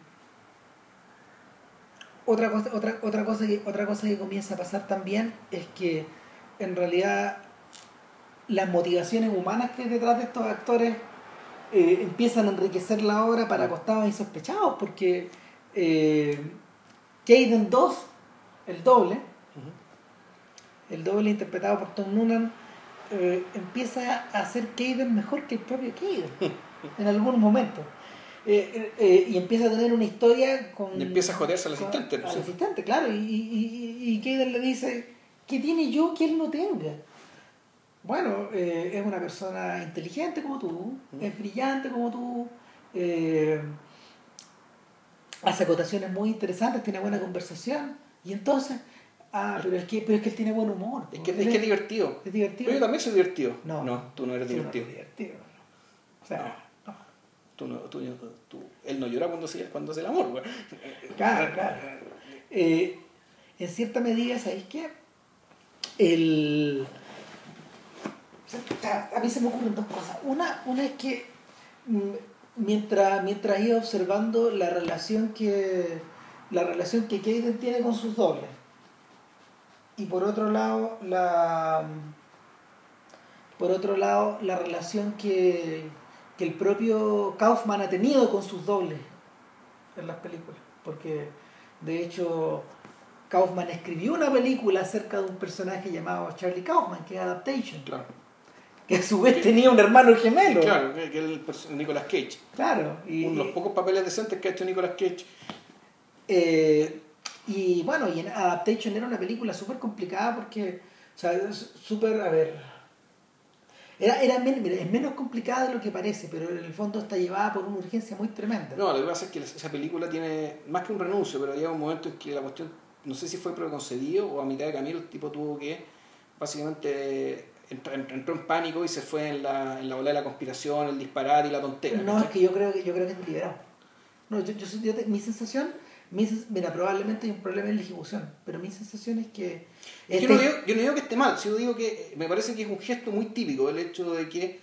otra, cosa, otra, otra, cosa que, otra cosa que comienza a pasar también es que en realidad las motivaciones humanas que hay detrás de estos actores eh, empiezan a enriquecer la obra para costados insospechados, porque eh, Caden 2, el doble, el doble interpretado por Tom Noonan, eh, empieza a hacer Caden mejor que el propio Caden [LAUGHS] en algún momento. Eh, y empieza a tener una historia con. Y empieza a jodearse al con- asistente, ¿no? Al asistente, claro. Y, y, y, y Caden le dice: ¿Qué tiene yo que él no tenga? Bueno, eh, es una persona inteligente como tú, es brillante como tú, eh, hace acotaciones muy interesantes, tiene buena conversación. Y entonces, Ah, pero es que, pero es que él tiene buen humor. Es que, es que es divertido. Es divertido. Pero yo también soy divertido. No. No, tú no eres Tú no divertido. eres divertido. O sea, no. Tú no, tú, tú- él no llora cuando se, cuando hace el amor, güey. Claro, claro. Eh, en cierta medida, ¿sabéis qué? El... a mí se me ocurren dos cosas. Una, una es que mm, mientras, mientras iba observando la relación que la relación que Kaden tiene con sus dobles y por otro lado la por otro lado la relación que, que el propio Kaufman ha tenido con sus dobles en las películas porque de hecho Kaufman escribió una película acerca de un personaje llamado Charlie Kaufman que es Adaptation. Que a su vez tenía un hermano gemelo Claro, que, el Nicolas Cage. Claro, y, Uno de los pocos papeles decentes que ha hecho Nicolas Cage. eh, y bueno, y en Adaptation era una película súper complicada porque, o sea, súper, a ver, era, era men- mira, es menos complicada de lo que parece, pero en el fondo está llevada por una urgencia muy tremenda. No, lo que pasa es que esa película tiene más que un renuncio, pero llega un momento en que la cuestión, no sé si fue preconcebido o a mitad de camino el tipo tuvo que, básicamente, entró, entró en pánico y se fue en la, en la ola de la conspiración, el disparate y la tontera. No, es que yo creo que yo creo que es liberado. No, yo, yo, yo mi sensación, mi sens- mira, probablemente hay un problema en la ejecución, pero mi sensación es que Yo este- no, digo, yo no digo que esté mal, yo digo que eh, me parece que es un gesto muy típico el hecho de que,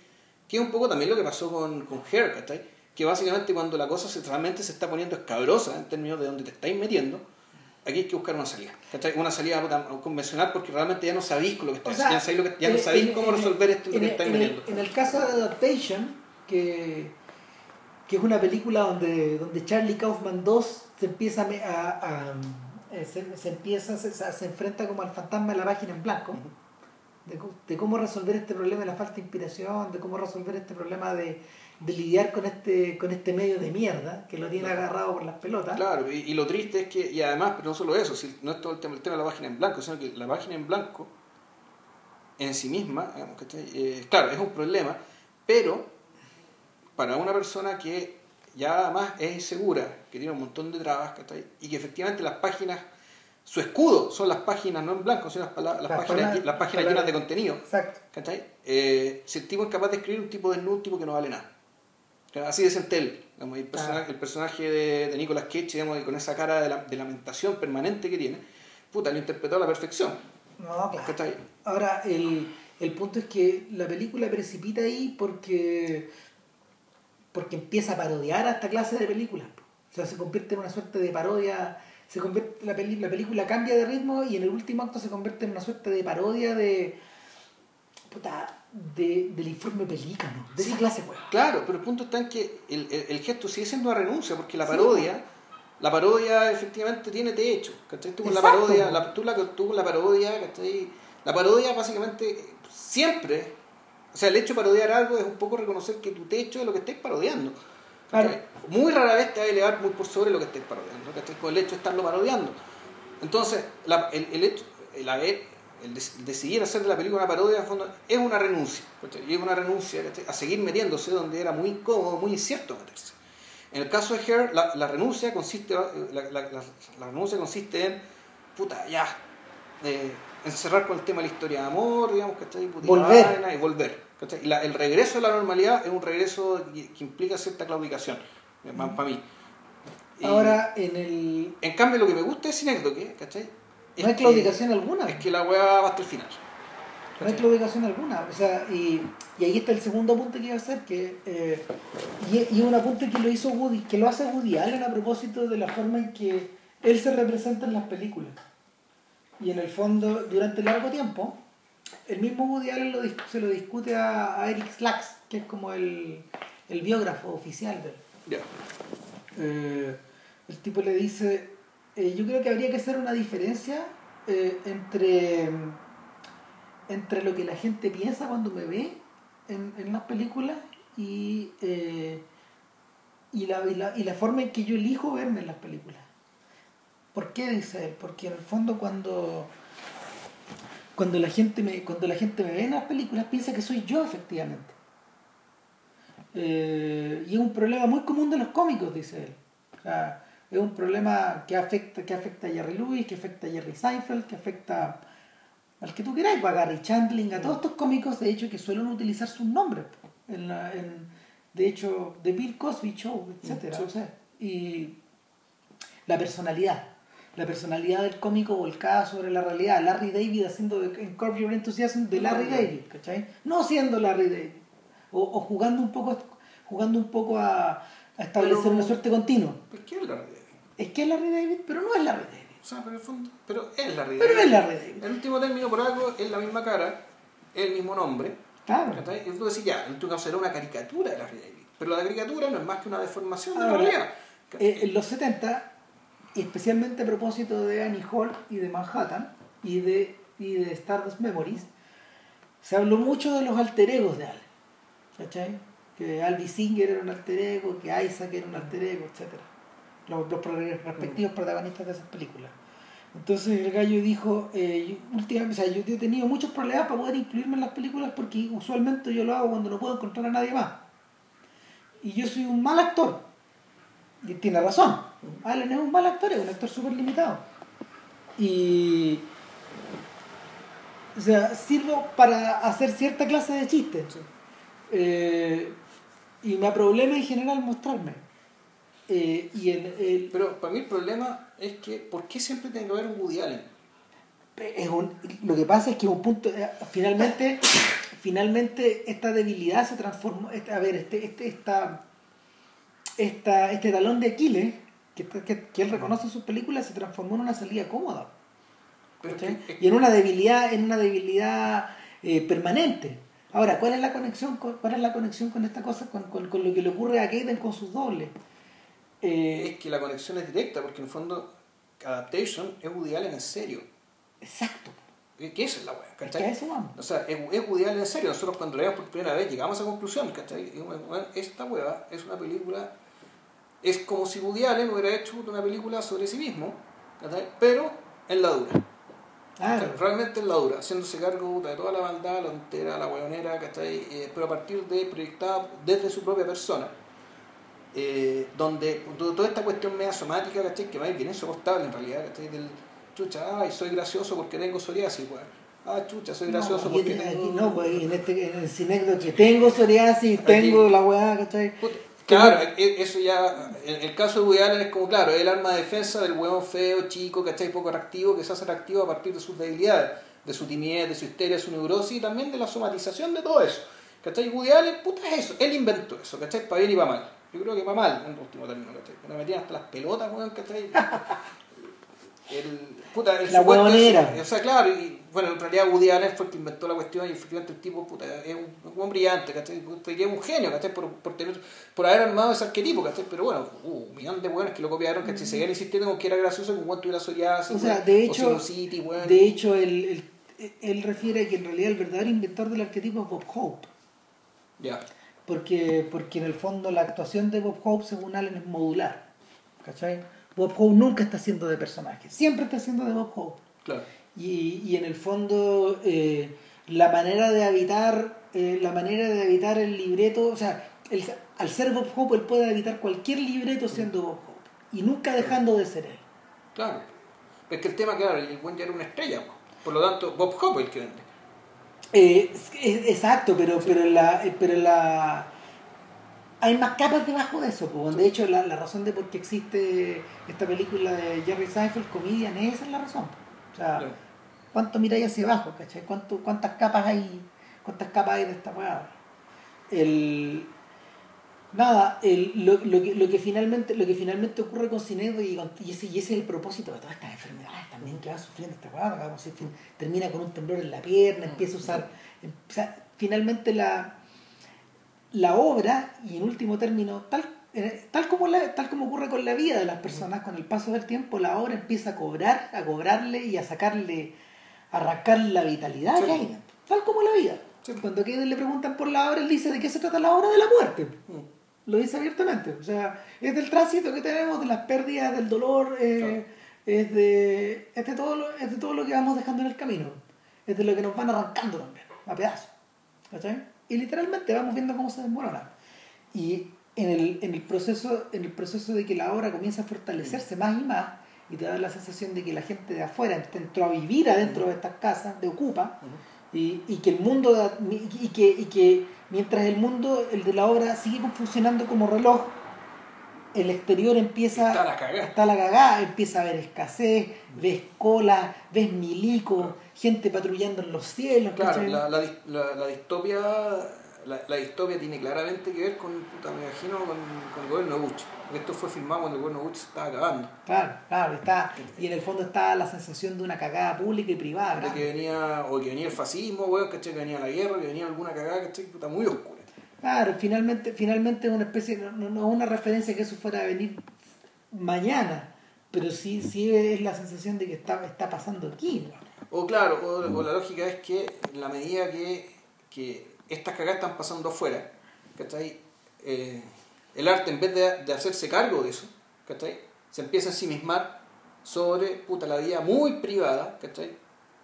que es un poco también lo que pasó con, con Hair, ¿cachai? Que básicamente cuando la cosa se, realmente se está poniendo escabrosa en términos de dónde te estáis metiendo, aquí hay que buscar una salida, ¿cachai? Una salida convencional porque realmente ya no sabéis lo que O estáis, sea, ya, sabéis lo que, ya no en- sabéis en- cómo en resolver esto que estáis en el- metiendo. En el caso de Adaptation, que, que es una película donde, donde Charlie Kaufman 2 se empieza a, a- a- eh, se, se empieza se, enfrenta como al fantasma de la página en blanco de cómo resolver este problema de la falta de inspiración de cómo resolver este problema de, de lidiar con este con este medio de mierda que lo tiene Claro. agarrado por las pelotas Claro, y, y lo triste es que, y además, pero no solo eso, si no es todo el tema, el tema de la página en blanco, sino que la página en blanco en sí misma, digamos. Eh, claro, es un problema, pero para una persona que ya además es insegura, que tiene un montón de trabas, ¿cachai? y que efectivamente las páginas, su escudo son las páginas no en blanco, sino las, las Las páginas, palabras- las páginas llenas de contenido. exacto ¿cachai? Eh, si el tipo es capaz de escribir un tipo desnudo, un tipo que no vale nada. Así de él. Digamos, el, personaje, Claro. el personaje de, de Nicolas Cage, digamos, y con esa cara de, la- de lamentación permanente que tiene, puta, lo interpretó a la perfección. no claro. Ahora, el, el punto es que la película precipita ahí porque, porque empieza a parodiar a esta clase de películas. O sea, se convierte en una suerte de parodia. Se convierte, la, peli- la película cambia de ritmo y en el último acto se convierte en una suerte de parodia de. puta, de, del informe pelícano. De esa clase, weón. Claro, pero el punto está en que el, el- el gesto sigue siendo una renuncia, porque la Sí, parodia, la parodia efectivamente tiene techo. ¿cachai? Tú con la parodia, la, tú, la, tú con la parodia, ¿cachai? La parodia básicamente siempre, o sea, el hecho de parodiar algo es un poco reconocer que tu techo es lo que estés parodiando. Muy rara vez te va a elevar muy por sobre lo que estés parodiando, ¿cachai? Con el hecho de estarlo parodiando. Entonces, la- el, el hecho, el haber, el, decidir hacer de la película una parodia, en fondo, es una renuncia. ¿cachai? Y es una renuncia ¿cachai? a seguir metiéndose donde era muy incómodo, muy incierto meterse. En el caso de Hair, la, la renuncia consiste la, la- renuncia consiste en, puta, ya, eh, encerrar con el tema de la historia de amor, digamos. Puta, y la Volver. y volver. ¿Cachai? Y la- el regreso a la normalidad es un regreso que, que implica cierta claudicación, para mí. Y- Ahora, en el. en cambio, lo que me gusta de Cinécdoque, ¿cachai? Es No hay que- claudicación alguna. Es que la weá va hasta el final. No hay claudicación alguna. O sea, y, y ahí está el segundo apunte que iba a hacer, que eh, y, y un apunte que lo hizo Woody, que lo hace Woody Allen a propósito de la forma en que él se representa en las películas. Y en el fondo, durante largo tiempo, el mismo Woody Allen lo se lo discute a, a Eric Slacks, que es como el, el biógrafo oficial de él. Eh, el tipo le dice, eh, yo creo que habría que hacer una diferencia eh, entre, entre lo que la gente piensa cuando me ve en, en las películas y, y, la, y, la, y la forma en que yo elijo verme en las películas. ¿Por qué dice él? Porque en el fondo cuando, cuando, la, gente me, cuando la gente me ve en las películas piensa que soy yo efectivamente. Eh, y es un problema muy común de los cómicos, dice él. O sea, es un problema que afecta, que afecta a Jerry Lewis, que afecta a Jerry Seinfeld, que afecta al que tú queráis, pues, a Gary Chandling, a todos estos cómicos, de hecho, que suelen utilizar sus nombres. En la, en, de hecho, The Bill Cosby Show, etc. Sí. O sea, y la personalidad. La personalidad del cómico volcada sobre la realidad. Larry David haciendo en Curb Your Enthusiasm de Larry David, ¿cachai? No siendo Larry David. O, o jugando un poco, jugando un poco a, a establecer Pero- una suerte continua. ¿Por qué es Larry David? Es que es Larry David, pero no es Larry David. O sea, pero en el fondo, pero es Larry Pero David. es Larry David. En último término, por algo, es la misma cara, es el mismo nombre. Claro. ¿cachai? Y tú decís, ya, en tu caso será una caricatura de Larry David. Pero la caricatura no es más que una deformación de la realidad. Eh, en los 70, especialmente a propósito de Annie Hall y de Manhattan y de, y de Stardust Memories, se habló mucho de los alter egos de Al. ¿Cachai? Que Albi Singer era un alter ego, que Isaac era un alter ego, etc. Los, los respectivos protagonistas de esas películas. Entonces el gallo dijo, eh, yo, últimamente, o sea, yo he tenido muchos problemas para poder incluirme en las películas porque usualmente yo lo hago cuando no puedo encontrar a nadie más. Y yo soy un mal actor. Y tiene razón. Alan es un mal actor, es un actor súper limitado. Y. O sea, sirvo para hacer cierta clase de chistes. Sí. Eh, y me problema en general mostrarme. Eh, y el, el- Pero para mí el problema es que, ¿por qué siempre tiene que haber un Woody Allen? es un- lo que pasa es que un punto. eh, finalmente, finalmente esta debilidad se transformó. a ver, este, este, esta, esta, este talón de Aquiles, que, que, que él reconoce sus películas, se transformó en una salida cómoda. Pero ¿cachai? que- y en una debilidad en una debilidad eh, permanente ahora cuál es la conexión con, cuál es la conexión con esta cosa con, con, con lo que le ocurre a Kaden con sus dobles Eh, es que la conexión es directa, porque en el fondo Adaptation es Woody Allen en serio. exacto ¿Qué es la wea? es que ¿Cachai? eso O sea, es, es Woody Allen en serio. Nosotros cuando lo vimos por primera vez llegamos a esa conclusión, ¿cachai? Esta hueva es una película... Es como si Woody Allen hubiera hecho una película sobre sí mismo. Pero en la dura. Realmente en la dura, haciéndose cargo de toda la maldad, la tontera, la hueonera. Eh, pero a partir de proyectada desde su propia persona. eh, donde to- toda esta cuestión media somática, ¿cachai? Que ir bien insoportable en realidad, ¿cachai? Del chucha, ay, soy gracioso porque tengo psoriasis, weón. Ah, chucha, soy gracioso no, porque aquí, tengo... aquí no, pues, en, este, en el que tengo psoriasis, tengo la weá, ¿cachai? Puta, Claro, e- eso ya, en el caso de Woody Allen es como, claro, es el arma de defensa del hueón feo, chico, ¿cachai? Poco reactivo, que se hace reactivo a partir de sus debilidades, de su timidez, de su histeria, de su neurosis y también de la somatización de todo eso. ¿Cachai? Woody Allen, puta, es eso, él inventó eso, ¿cachai? Para bien y para mal. Yo creo que para mal, en último término, ¿cachai? Me metían hasta las pelotas, weón, ¿cachai? [LAUGHS] El, puta, el La supuesto ese- O sea, claro, y bueno, en realidad Woody Allen fue el que inventó la cuestión y efectivamente el tipo, puta, es un, un brillante, ¿cachai? Es un genio, ¿cachai? Por, por, tener, por haber armado ese arquetipo, ¿cachai? Pero bueno, uh, un millón de weones que lo copiaron, ¿cachai? Seguían insistiendo con que era gracioso, con cuánto tuviera psoriasis, O sea, de hecho, weón. de hecho él, él, él refiere a que en realidad el verdadero inventor del arquetipo es Bob Hope. Ya, Porque, porque en el fondo la actuación de Bob Hope, según Allen, es modular. ¿Cachai? Bob Hope nunca está haciendo de personaje, siempre está haciendo de Bob Hope. claro. Y, y en el fondo eh, la manera de habitar eh, la manera de habitar el libreto, o sea, el- al ser Bob Hope él puede habitar cualquier libreto siendo Bob Hope y nunca dejando de ser él. Claro. Es que el tema, claro, el buen ya era una estrella, po. por lo tanto, Bob Hope es el que vende. Eh, exacto, pero, pero la, eh, pero la hay más capas debajo de eso. pues. De hecho, la, la razón de por qué existe esta película de Jerry Seinfeld, Comedian, esa es la razón. O sea, Claro. ¿Cuánto miráis hacia abajo? ¿cachai? ¿Cuánto, ¿Cuántas capas hay? ¿Cuántas capas hay de esta weá? El, nada, el, lo, lo, que, lo, que finalmente, lo que finalmente ocurre con Cinedo y, y, ese, y ese es el propósito de todas estas enfermedades también que va sufriendo esta fin- termina con un temblor en la pierna, empieza a usar, em- o sea, finalmente la, la obra, y en último término, tal, eh, tal, como la, tal como ocurre con la vida de las personas, con el paso del tiempo, la obra empieza a cobrar, a cobrarle y a sacarle, arrancar la vitalidad Sí. que hay tal como la vida. Sí. Cuando a le preguntan por la obra, él dice de qué se trata la obra de la muerte. Mm. Lo dice abiertamente. O sea, es del tránsito que tenemos, de las pérdidas, del dolor, eh, es, de, es, de todo lo, es de todo lo que vamos dejando en el camino. Es de lo que nos van arrancando también, a pedazos. ¿Cachai? Y literalmente vamos viendo cómo se desmorona. Y en el, en el, proceso, en el proceso de que la obra comienza a fortalecerse más y más, y te da la sensación de que la gente de afuera entró a vivir adentro de estas casas de Ocupa, y, y, que el mundo, y que, y que mientras el mundo, el de la obra, sigue funcionando como reloj, el exterior empieza Está la cagada. está la cagada, empieza a haber escasez, ves cola, ves milico, gente patrullando en los cielos. Claro, la, la, la- la distopia la, la distopia tiene claramente que ver con, puta, me imagino, con, con el gobierno de Bush. Porque esto fue filmado cuando el gobierno Bush estaba acabando. Claro, claro, está, y en el fondo está la sensación de una cagada pública y privada. De que venía, o que venía el fascismo, weón, ¿cachai? Que venía la guerra, que venía alguna cagada, ¿cachai? Puta, muy oscura. Claro, finalmente, finalmente es una especie, no, no- no es una referencia que eso fuera a venir mañana, pero sí, sí es la sensación de que está, está pasando aquí. ¿no? O claro, o, o la lógica es que en la medida que, que estas cagadas están pasando afuera, ¿cachai? Eh, el arte en vez de, de hacerse cargo de eso, ¿cachai? Se empieza a ensimismar sobre puta, la vida muy privada, ¿cachai?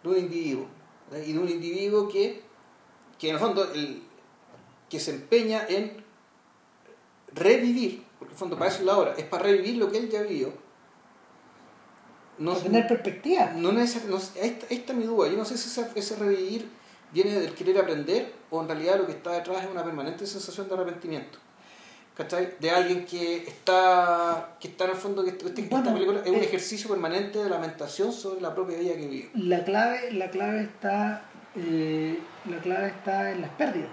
De un individuo. ¿cachai? Y de un individuo que, que en el fondo el, que se empeña en revivir, porque en el fondo para eso es la obra, es para revivir lo que él ya vivió. No, Para tener perspectiva. no no está, ahí está mi duda. Yo no sé si ese, ese revivir viene del querer aprender o en realidad lo que está detrás es una permanente sensación de arrepentimiento. ¿Cachai? De alguien que está, que está en el fondo, que esta película es un eh, ejercicio permanente de lamentación sobre la propia vida que vive. La clave, la clave está, eh, la clave está en las pérdidas.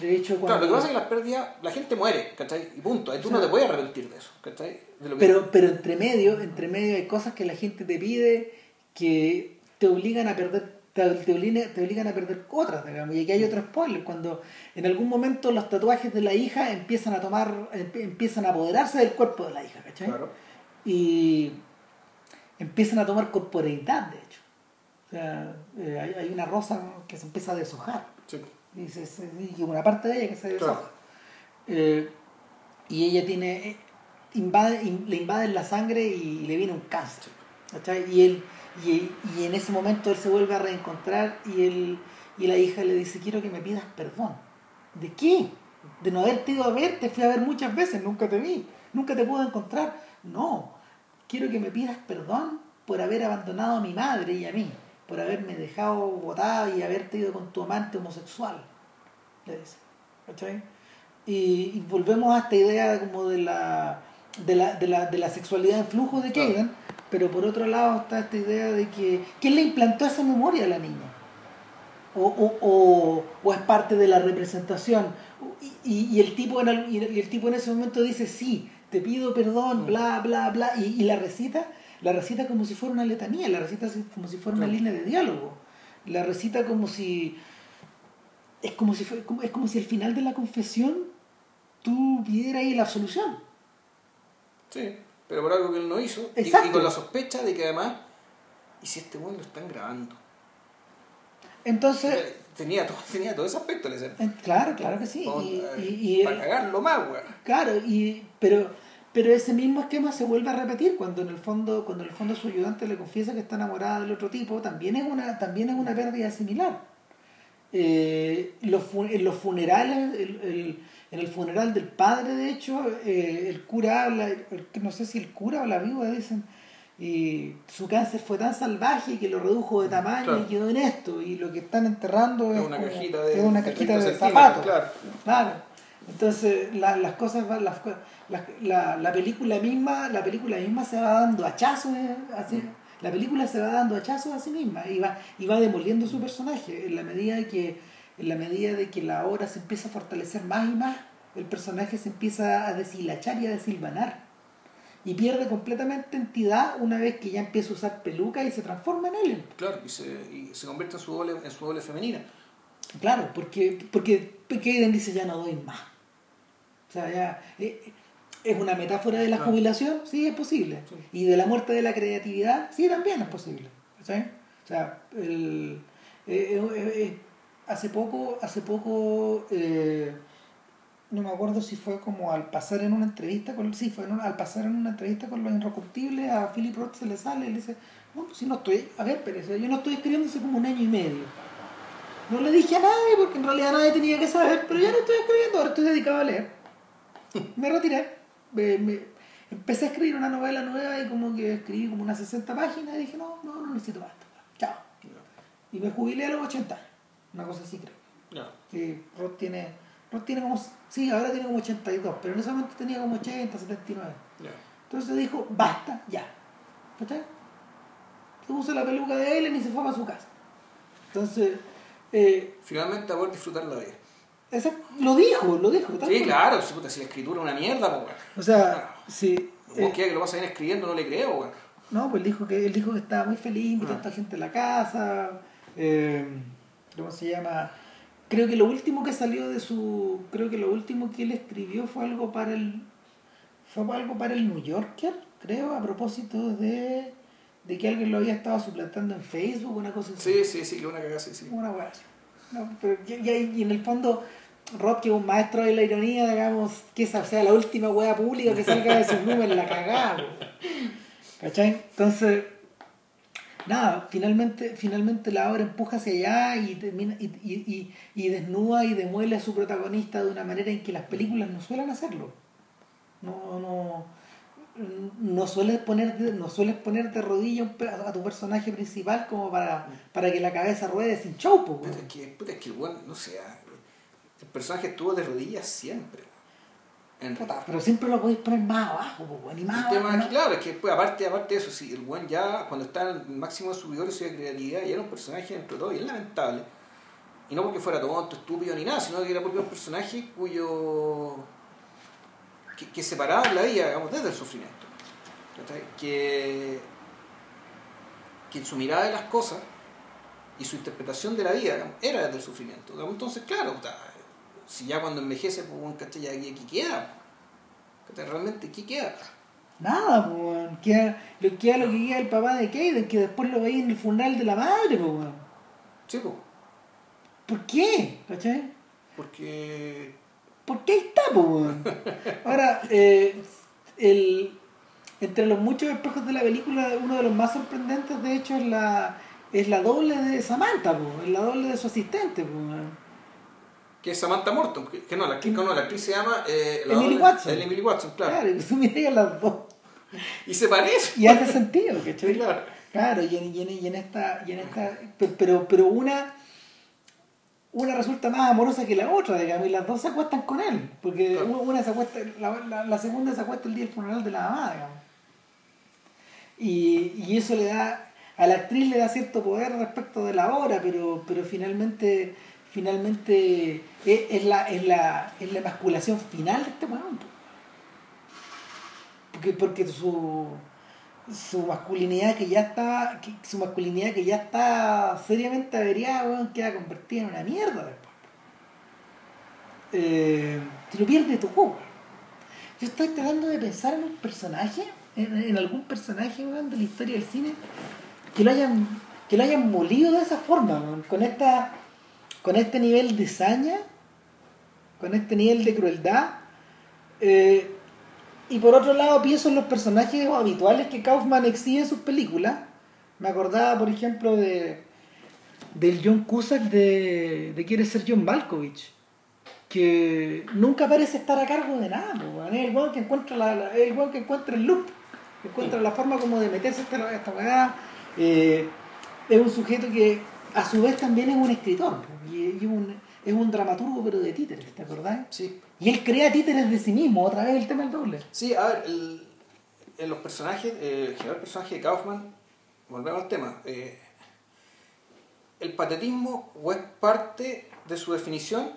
De hecho, cuando, Claro, lo que pasa es que las pérdidas, la gente muere, ¿cachai? Y punto. Ahí tú no te puedes arrepentir de eso, ¿cachai? De lo que- pero, pero entre medio, entre medio hay cosas que la gente te pide que te obligan a perder, te, te obligan, te obligan a perder otras, digamos. Y aquí hay otro spoiler, cuando en algún momento los tatuajes de la hija empiezan a tomar, em- empiezan a apoderarse del cuerpo de la hija, ¿cachai? Claro. Y empiezan a tomar corporeidad, de hecho. O sea, eh, hay, hay una rosa que se empieza a deshojar. Sí. Y, se- se- y una parte de ella que se deshoja. Claro. Eh, y ella tiene eh, invade, in- le invaden la sangre y le viene un cáncer ¿cachai? y él y, y en ese momento él se vuelve a reencontrar y él y la hija le dice quiero que me pidas perdón ¿de qué? de no haberte ido a ver te fui a ver muchas veces nunca te vi nunca te pude encontrar no quiero que me pidas perdón por haber abandonado a mi madre y a mí por haberme dejado botada y haberte ido con tu amante homosexual le dice ¿cachai? y, y volvemos a esta idea como de la de la, de la, de la sexualidad en flujo de. Kagan, pero por otro lado está esta idea de que ¿quién le implantó esa memoria a la niña? O, o, o, o es parte de la representación y, y- el tipo en el, y el tipo en ese momento dice sí, te pido perdón, Mm. bla, bla, bla, y, y la recita, la recita como si fuera una letanía, la recita como si fuera una línea de diálogo, la recita como si es como si fue, es como si al final de la confesión tú pidieras ahí la absolución. Sí, pero por algo que él no hizo. Y, con la sospecha de que además, ¿y si este weón lo están grabando? Entonces, Tenía todo, [LAUGHS] tenía todo ese aspecto, le eh, claro, claro que sí. Para, Y, y- y- cagarlo más, weón. Claro, y, pero, pero ese mismo esquema se vuelve a repetir cuando en el fondo, cuando en el fondo su ayudante le confiesa que está enamorada del otro tipo, también es una, también es una pérdida similar. Eh, los, en los funerales, el- el- en el funeral del padre, de hecho, eh, el cura habla, no sé si el cura o la viuda dicen, y su cáncer fue tan salvaje que lo redujo de tamaño Claro. y quedó en esto, y lo que están enterrando es, Es una como- cajita de, es una de cajita 30 de centímetros, zapatos. Claro. Claro. Entonces la- las cosas van- las, la, la película misma, la película misma se va dando hachazos eh, así, la película se va dando hachazos a sí misma y va, y va demoliendo su personaje en la medida que, en la medida de que la obra se empieza a fortalecer más y más, el personaje se empieza a deshilachar y a desilvanar. Y pierde completamente entidad una vez que ya empieza a usar peluca y se transforma en él. Claro, y se, y se convierte en su doble, en su doble femenina. Claro, porque, porque Kaden dice ya no doy más. O sea, ya eh, es una metáfora de la jubilación, sí es posible. Sí. Y de la muerte de la creatividad, sí también es posible. ¿cachai? O sea, el, eh, eh, eh, hace poco, hace poco, eh, no me acuerdo si fue como al pasar en una entrevista con, sí, fue en al pasar en una entrevista con los inrecuptibles, a Philip Roth se le sale y le dice, no, pues si no estoy, a ver, pero yo no estoy escribiendo hace como un año y medio. No le dije a nadie porque en realidad nadie tenía que saber, pero ya no estoy escribiendo, ahora estoy dedicado a leer. me retiré. Me- empecé a escribir una novela nueva y como que escribí como unas 60 páginas y dije, no, no, no necesito más. Chao. Y me jubilé a los 80 años. Una cosa así creo. Ya. Sí, Rod tiene, Rod tiene como, sí, ahora tiene como 82, pero en ese momento tenía como 80, 79. Ya. Entonces dijo, basta, ya. ¿Cachai? Se puso la peluca de Ellen y se fue para su casa. Entonces, eh, Finalmente a poder disfrutar la vida. lo dijo, lo dijo. Sí, claro, si, puta, si la escritura es una mierda, pues weón. O sea, sí. Vos eh, que lo vas a bien escribiendo, no le creo, weón. no, pues él dijo que él dijo que estaba muy feliz Ah. a gente a la casa. eh, ¿Cómo se llama? Creo que lo último que salió de su. Creo que lo último que él escribió fue algo para el. Fue algo para el New Yorker, creo, a propósito de. de que alguien lo había estado suplantando en Facebook, una cosa así. Sí, sí, sí, que una cagada, sí, sí. Una así. No, pero y, y- y en el fondo, Rod, que es un maestro de la ironía, digamos, que esa sea la última wea pública que salga de sus números, la cagada. ¿Cachai? Entonces, nada, finalmente, finalmente la obra empuja hacia allá y, termina, y, y, y, desnuda y demuele a su protagonista de una manera en que las películas no suelen hacerlo. No, no. No sueles poner de, no sueles poner de rodilla a tu personaje principal como para, para que la cabeza ruede sin show, po, es que, es que weón, no sé, ah, el personaje estuvo de rodillas siempre. Pero siempre lo podéis poner más abajo, y más El tema es que, claro, es que pues, aparte, aparte de eso, sí, el buen ya, cuando está en el máximo de su vigor y su creatividad, ya era un personaje dentro de todo bien lamentable. Y no porque fuera tonto, estúpido ni nada, sino que era porque era un personaje cuyo. que, que separaba la vida, digamos, desde el sufrimiento. Que. que en su mirada de las cosas y su interpretación de la vida digamos, era desde el sufrimiento. digamos. Entonces, claro, si ya cuando envejece, pues, bueno, ¿cachai? Ya aquí, aquí queda. ¿Cachai? Realmente, ¿qué queda? Nada, po, weón. Queda, lo, queda lo que queda el papá de Kaden, que después lo veía en el funeral de la madre, po, weón. Sí, pues. ¿Por qué? ¿Cachai? Porque. Porque ahí está, po, weón. Ahora, eh, el, entre los muchos espejos de la película, uno de los más sorprendentes, de hecho, es la, es la doble de Samantha, po, es la doble de su asistente, weón. Que es Samantha Morton. Que, que no, la, que, no, la actriz se llama. eh, la Emily doble- Watson. Emily Watson, claro. Claro, y tú miras a las dos. Y se parece. Y hace sentido, ¿cachai? Claro. Claro, y en, y en- y en esta, y en esta pe- pero, pero una, una resulta más amorosa que la otra, digamos, y las dos se acuestan con él, porque Claro. una- una se acuesta, la, la- la segunda se acuesta el día del funeral de la mamá, digamos. Y, y eso le da, a la actriz le da cierto poder respecto de la obra, pero, pero finalmente, finalmente es, es la, es, la, es la emasculación final de este weón. po. Porque, porque su, su masculinidad que ya está su masculinidad que ya está seriamente averiada weón, queda convertida en una mierda después eh, te lo pierdes tu juego yo estoy tratando de pensar en un personaje en, algún personaje de la historia del cine que lo hayan que lo hayan molido de esa forma con esta con este nivel de saña con este nivel de crueldad eh, y por otro lado pienso en los personajes habituales que Kaufman exhibe en sus películas. Me acordaba, por ejemplo, de del John Cusack de, de Quiere ser John Malkovich, que nunca parece estar a cargo de nada. weón. Es el weón que encuentra la, la- es el que encuentra el loop, encuentra la forma como de meterse esta, esta. Eh, es un sujeto que a su vez también es un escritor y, y un, es un dramaturgo pero de títeres, ¿te acordás? Sí. Y él crea títeres de sí mismo, otra vez el tema del doble. Sí, a ver, el- en los personajes, eh, en general el personaje de Kaufman, volvemos al tema, eh, el patetismo o es parte de su definición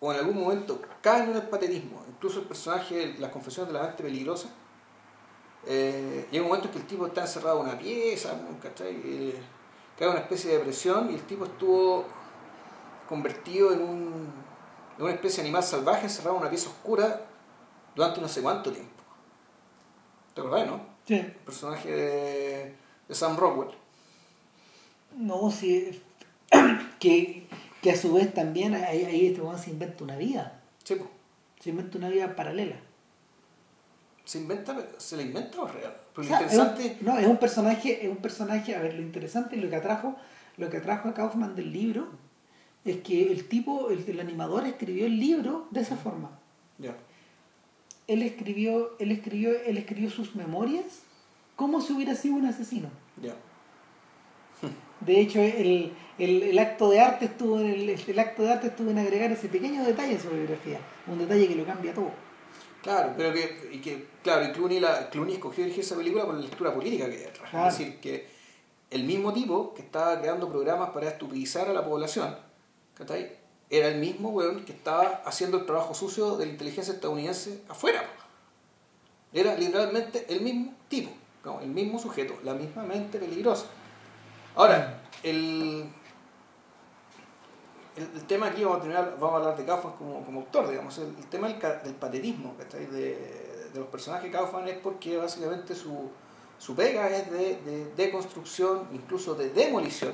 o en algún momento cae en el patetismo. Incluso el personaje de las confesiones de la mente peligrosa, eh, llega un momento en que el tipo está encerrado en una pieza, ¿cachai? Cae una especie de depresión y el tipo estuvo convertido en, un, en una especie de animal salvaje encerrado en una pieza oscura durante no sé cuánto tiempo. ¿Te acordás, no? Sí. El personaje de, de Sam Rockwell. No, sí. [COUGHS] que, que a su vez también ahí, ahí este se inventa una vida. Sí, pues. Se inventa una vida paralela. Se inventa, se la inventa o es real. Pero O lo sea, es un- interesante. no, es un personaje, es un personaje, a ver, lo interesante y lo que atrajo, lo que atrajo a Kaufman del libro es que el tipo, el, el animador escribió el libro de esa forma. Ya. él escribió, él escribió, él escribió sus memorias como si hubiera sido un asesino. Ya. De hecho, el, el, el acto de arte estuvo en el, el acto de arte estuvo en agregar ese pequeño detalle en su biografía, un detalle que lo cambia todo. Claro, pero que, y que claro, y Clooney, la, Clooney escogió dirigir esa película por la lectura política que hay detrás. Claro. Es decir, que el mismo tipo que estaba creando programas para estupidizar a la población, ¿cachai? Era el mismo weón que estaba haciendo el trabajo sucio de la inteligencia estadounidense afuera. Era literalmente el mismo tipo, ¿no? el mismo sujeto, la misma mente peligrosa. Ahora, el, el, tema aquí, vamos a, terminar, vamos a hablar de Kaufman como, como autor, digamos, el, tema del, del patetismo de, de los personajes de Kaufman es porque básicamente su, su pega es de, de deconstrucción, incluso de demolición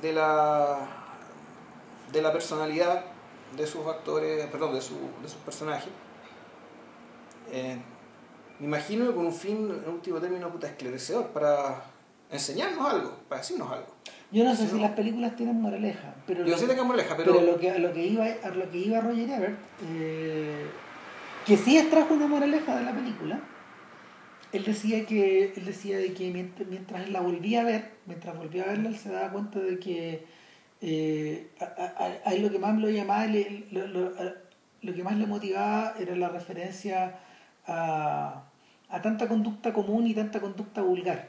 de la, de la personalidad de sus actores, perdón, de, su, de sus personajes. Eh, me imagino que con un fin, en último término, puta, esclarecedor, para enseñarnos algo, para decirnos algo. Yo no sé si ¿no? las películas tienen moraleja, pero Yo lo- sé de qué moraleja, pero, pero, lo que a lo que iba a lo que iba Roger Ebert, eh, que sí extrajo una moraleja de la película. Él decía que él decía de que mientras, mientras él la volvía a ver, mientras volvía a verla, él se daba cuenta de que eh, a, a- a- a él lo que más lo llamaba, le- lo, lo- a- lo que más le motivaba era la referencia a, a tanta conducta común y tanta conducta vulgar.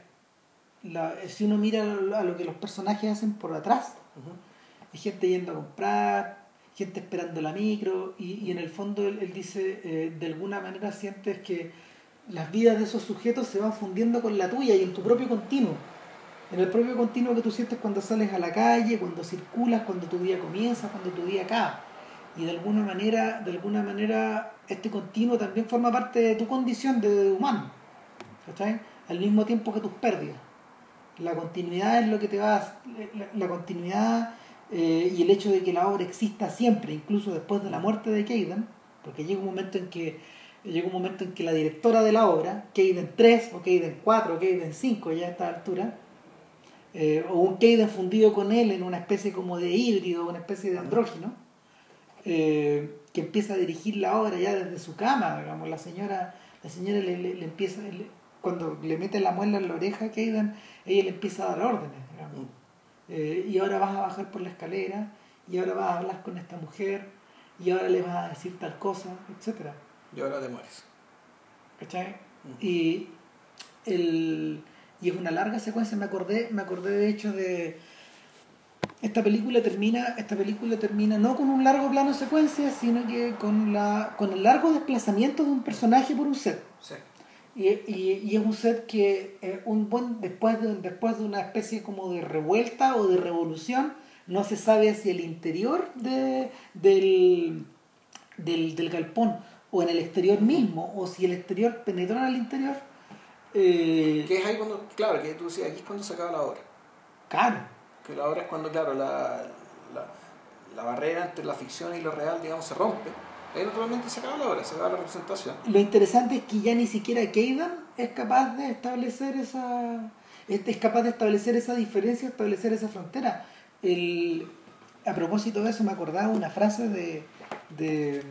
La- si uno mira a lo que los personajes hacen por atrás, hay gente yendo a comprar, gente esperando la micro, y, y en el fondo él, él dice, eh, de alguna manera sientes que las vidas de esos sujetos se van fundiendo con la tuya y en tu propio continuo. En el propio continuo que tú sientes cuando sales a la calle, cuando circulas, cuando tu día comienza, cuando tu día acaba. Y de alguna manera, de alguna manera, este continuo también forma parte de tu condición de, de humano. ¿cachai? Al mismo tiempo que tus pérdidas. La continuidad es lo que te va la, la continuidad eh, y el hecho de que la obra exista siempre, incluso después de la muerte de Keidan, porque llega un momento en que llega un momento en que la directora de la obra, Keidan 3 o Keidan 4 o Keidan 5 ya a esta altura, eh, o un Keidan fundido con él en una especie como de híbrido, una especie de andrógino, eh, que empieza a dirigir la obra ya desde su cama, digamos, la señora, la señora le, empieza, cuando le mete la muela en la oreja a Keidan, ella le empieza a dar órdenes, digamos. Mm. Eh, y ahora vas a bajar por la escalera, y ahora vas a hablar con esta mujer, y ahora le vas a decir tal cosa, etcétera Y ahora te mueres. ¿cachai? Mm. Y, el, y es una larga secuencia, me acordé, me acordé de hecho de esta película termina, esta película termina no con un largo plano secuencia, sino que con la, con el largo desplazamiento de un personaje por un set. Sí. Y, y, y es un set que eh, un buen después de, después de una especie como de revuelta o de revolución, no se sabe si el interior de, del, del, del galpón o en el exterior mismo, o si el exterior penetró en el interior. Eh, Que es ahí cuando, claro, que tú decías, aquí es cuando se acaba la obra. claro, Que la obra es cuando, claro, la, la, la barrera entre la ficción y lo real, digamos, se rompe. Ahí naturalmente se acaba la obra, se acaba la representación. lo interesante es que ya ni siquiera Keidan es capaz de establecer esa es es capaz de establecer esa diferencia, establecer esa frontera. El, a propósito de eso me acordaba una frase de, de,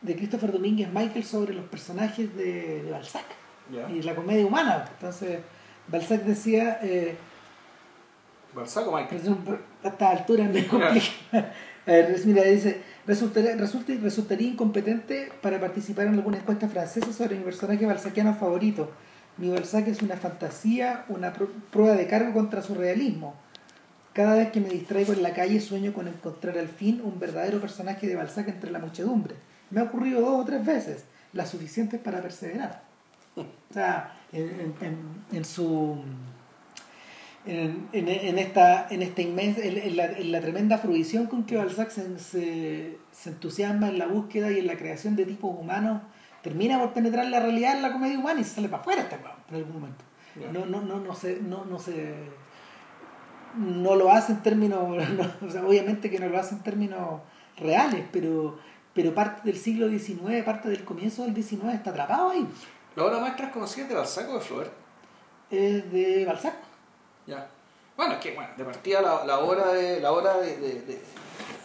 de Christopher Domínguez Michael sobre los personajes de, de Balzac ¿Ya? y la comedia humana. Entonces, Balzac decía, eh, Balzac o Michael. a esta altura me complica. A ver, mira, dice, resultaría, resulta, resultaría incompetente para participar en alguna encuesta francesa sobre mi personaje balzaquiano favorito. Mi Balzac es una fantasía, una pr- prueba de cargo contra su realismo. Cada vez que me distraigo en la calle sueño con encontrar al fin un verdadero personaje de Balzac entre la muchedumbre. Me ha ocurrido dos o tres veces, las suficientes para perseverar. O sea, en- en- en su en, en, en esta en esta inmensa en, la, en la tremenda fruición con que Balzac se, se, se entusiasma en la búsqueda y en la creación de tipos humanos termina por penetrar la realidad en la comedia humana y se sale para afuera este en algún momento. No no no no se no no se no lo hace en términos [LAUGHS] no, o sea, obviamente que no lo hace en términos reales pero pero parte del siglo XIX parte del comienzo del XIX está atrapado ahí. La obra maestra es conocida de Balzac o de Flaubert. es de Balzac Ya. Bueno, es que, bueno, de partida la, la obra de la obra de, de, de,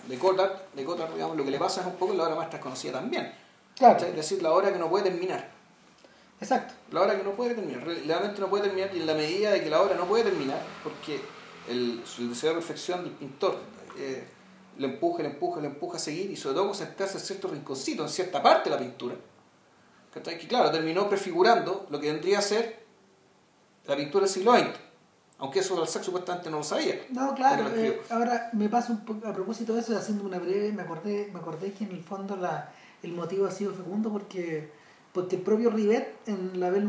de Cotard, de Cotard, digamos, lo que le pasa es un poco la obra maestra es conocida también. Claro. Es decir, la obra que no puede terminar. Exacto. La obra que no puede terminar, realmente no puede terminar y en la medida de que la obra no puede terminar, porque el, su deseo de perfección del pintor eh, le empuja, le empuja, le empuja a seguir y sobre todo concentrarse en cierto rinconcito, en cierta parte de la pintura, que claro, terminó prefigurando lo que vendría a ser la pintura del siglo XX, aunque eso Balzac supuestamente no lo sabía. No, claro. eh, ahora me pasa un poco, a propósito de eso, haciendo una breve, me acordé, me acordé que en el fondo la, el motivo ha sido fecundo porque, porque el propio Rivet en la Belle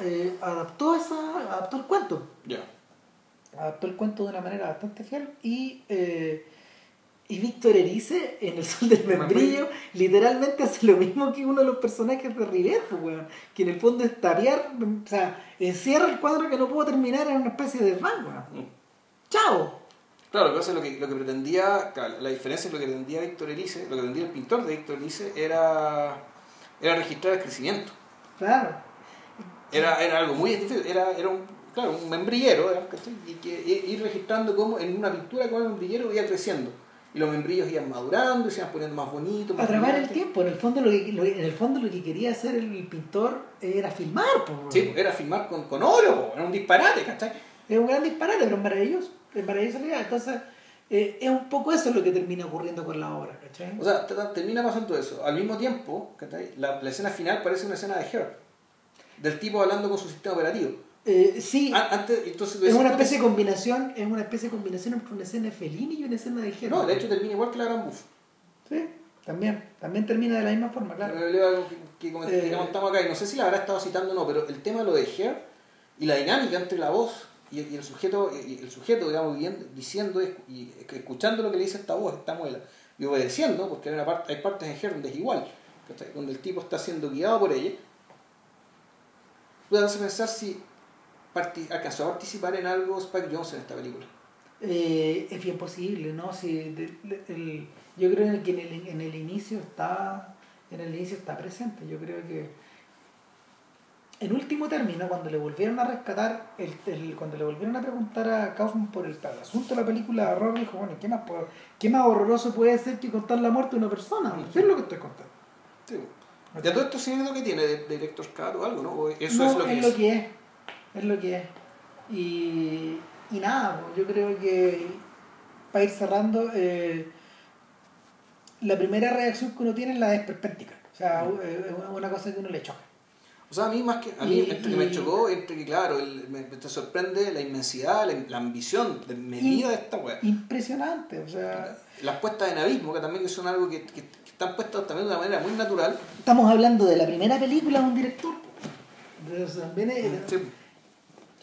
eh, adaptó esa, adaptó el cuento. Ya. adaptó el cuento de una manera bastante fiel y eh, y Víctor Erice en El Sol del Membrillo literalmente hace lo mismo que uno de los personajes de Rivet, pues, weón, que en el fondo es tapiar, o sea, encierra el cuadro que no pudo terminar en una especie de desván, weón. Mm. ¡Chao! Claro, lo que, lo que, lo que pretendía, la diferencia es lo que pretendía Víctor Erice, lo que pretendía el pintor de Víctor Erice era, era registrar el crecimiento. Claro. Era, era algo muy difícil, era, era un, claro, un membrillero, y que ir registrando cómo en una pintura como el membrillero iba creciendo. Y los membrillos iban madurando y se iban poniendo más bonitos. Atrapar el tiempo, en el fondo lo que, lo- en el fondo lo que quería hacer el pintor era filmar, weón. Sí, era filmar con, con oro, era un disparate, ¿cachai? Es un gran disparate, pero es maravilloso. Es maravilloso. Entonces, eh, es un poco eso lo que termina ocurriendo con la obra, ¿cachai? O sea, te- te- termina pasando eso. Al mismo tiempo, ¿cachai? La, la escena final parece una escena de Her. Del tipo hablando con su sistema operativo. Eh, sí, An- Antes, entonces, tú es una especie de combinación, es una especie de combinación entre una escena de Fellini y una escena de Gerard. No, de hecho termina igual que la Gran Buff. Sí, también, también termina de la misma forma, claro. Pero leo algo que, que que Eh. comentamos acá, y no sé si la habrá estado citando o no, pero el tema de lo de Her y la dinámica entre la voz y, y el sujeto, y el sujeto digamos, viendo- diciendo y escuchando lo que le dice esta voz, esta muela, y obedeciendo, porque hay, una parte, hay partes en Her donde es igual, donde el tipo está siendo guiado por ella, hace pensar si alcanzó a participar en algo Spike Jones en esta película. Eh, es bien posible, ¿no? Si de- de- el- yo creo que en el, en el inicio está en el inicio está presente. Yo creo que en último término, cuando le volvieron a rescatar, el, el- cuando le volvieron a preguntar a Kaufman por el, el asunto de la película de horror, dijo, bueno, ¿qué más, ¿qué más horroroso puede ser que contar la muerte de una persona? Eso es lo que estoy contando. Sí. ¿Ya todo esto significa que tiene de, de Director's Cut o algo, no? ¿O eso No, es lo que es. es. Es lo que es. Y, y nada, pues, yo creo que para ir cerrando, eh, la primera reacción que uno tiene es la desperpéntica. O sea, Mm. eh, es una cosa que uno le choca. O sea, a mí más que a mí Y- entre que me chocó, entre que claro, el- me, te sorprende la inmensidad, la, la ambición de medida de esta weá. Impresionante, o sea, Las puestas en abismo, que también son algo que, que- que están puestas también de una manera muy natural. estamos hablando de la primera película de un director. Sea, también es- Sí.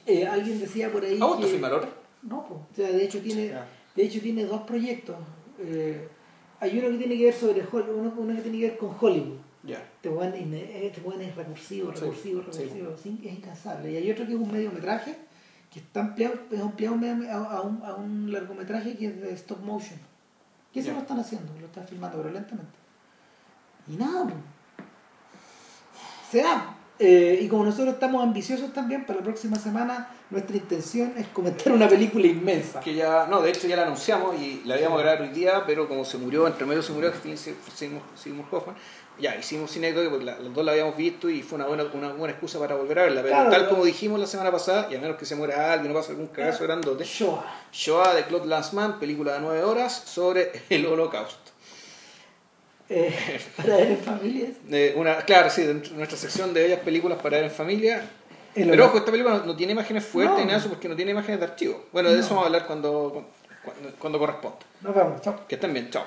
Eh, alguien decía por ahí ¿Ha vuelto a que-? No, pues, o sea, de hecho tiene, de hecho tiene dos proyectos. Eh, hay uno que tiene que ver sobre uno, uno que tiene que ver con Hollywood. Ya. Este es, este es recursivo, recursivo, sí. recursivo, es incansable. Y hay otro que es un mediometraje que está ampliado, es ampliado medio- a, a un, a un largometraje que es de stop motion. Que eso Ya. lo están haciendo, lo están filmando, pero lentamente. Y nada, pues. se da. Eh, y como nosotros estamos ambiciosos también, para la próxima semana nuestra intención es comentar una película inmensa. Que ya, no, de hecho ya la anunciamos y la íbamos a grabar hoy día, pero como se murió, entre medio se murió Seymour Seymour Hoffman, ya hicimos cinécdoque porque la- los dos la habíamos visto y fue una buena, una buena excusa para volver a verla. Pero Claro, tal como dijimos la semana pasada, y a menos que se muera alguien o pase algún cagazo grandote, Shoah. Shoah de Claude Lanzmann, película de 9 horas sobre el holocausto. Eh, para ver en familias. Eh, una, claro, sí, dentro de nuestra sección de bellas películas para ver en familia. El Pero ojo, esta película no, no tiene imágenes fuertes No. ni nada eso porque no tiene imágenes de archivo. Bueno, de No. eso vamos a hablar cuando, cuando, cuando corresponda. Nos vemos, chao. Que estén bien, chao.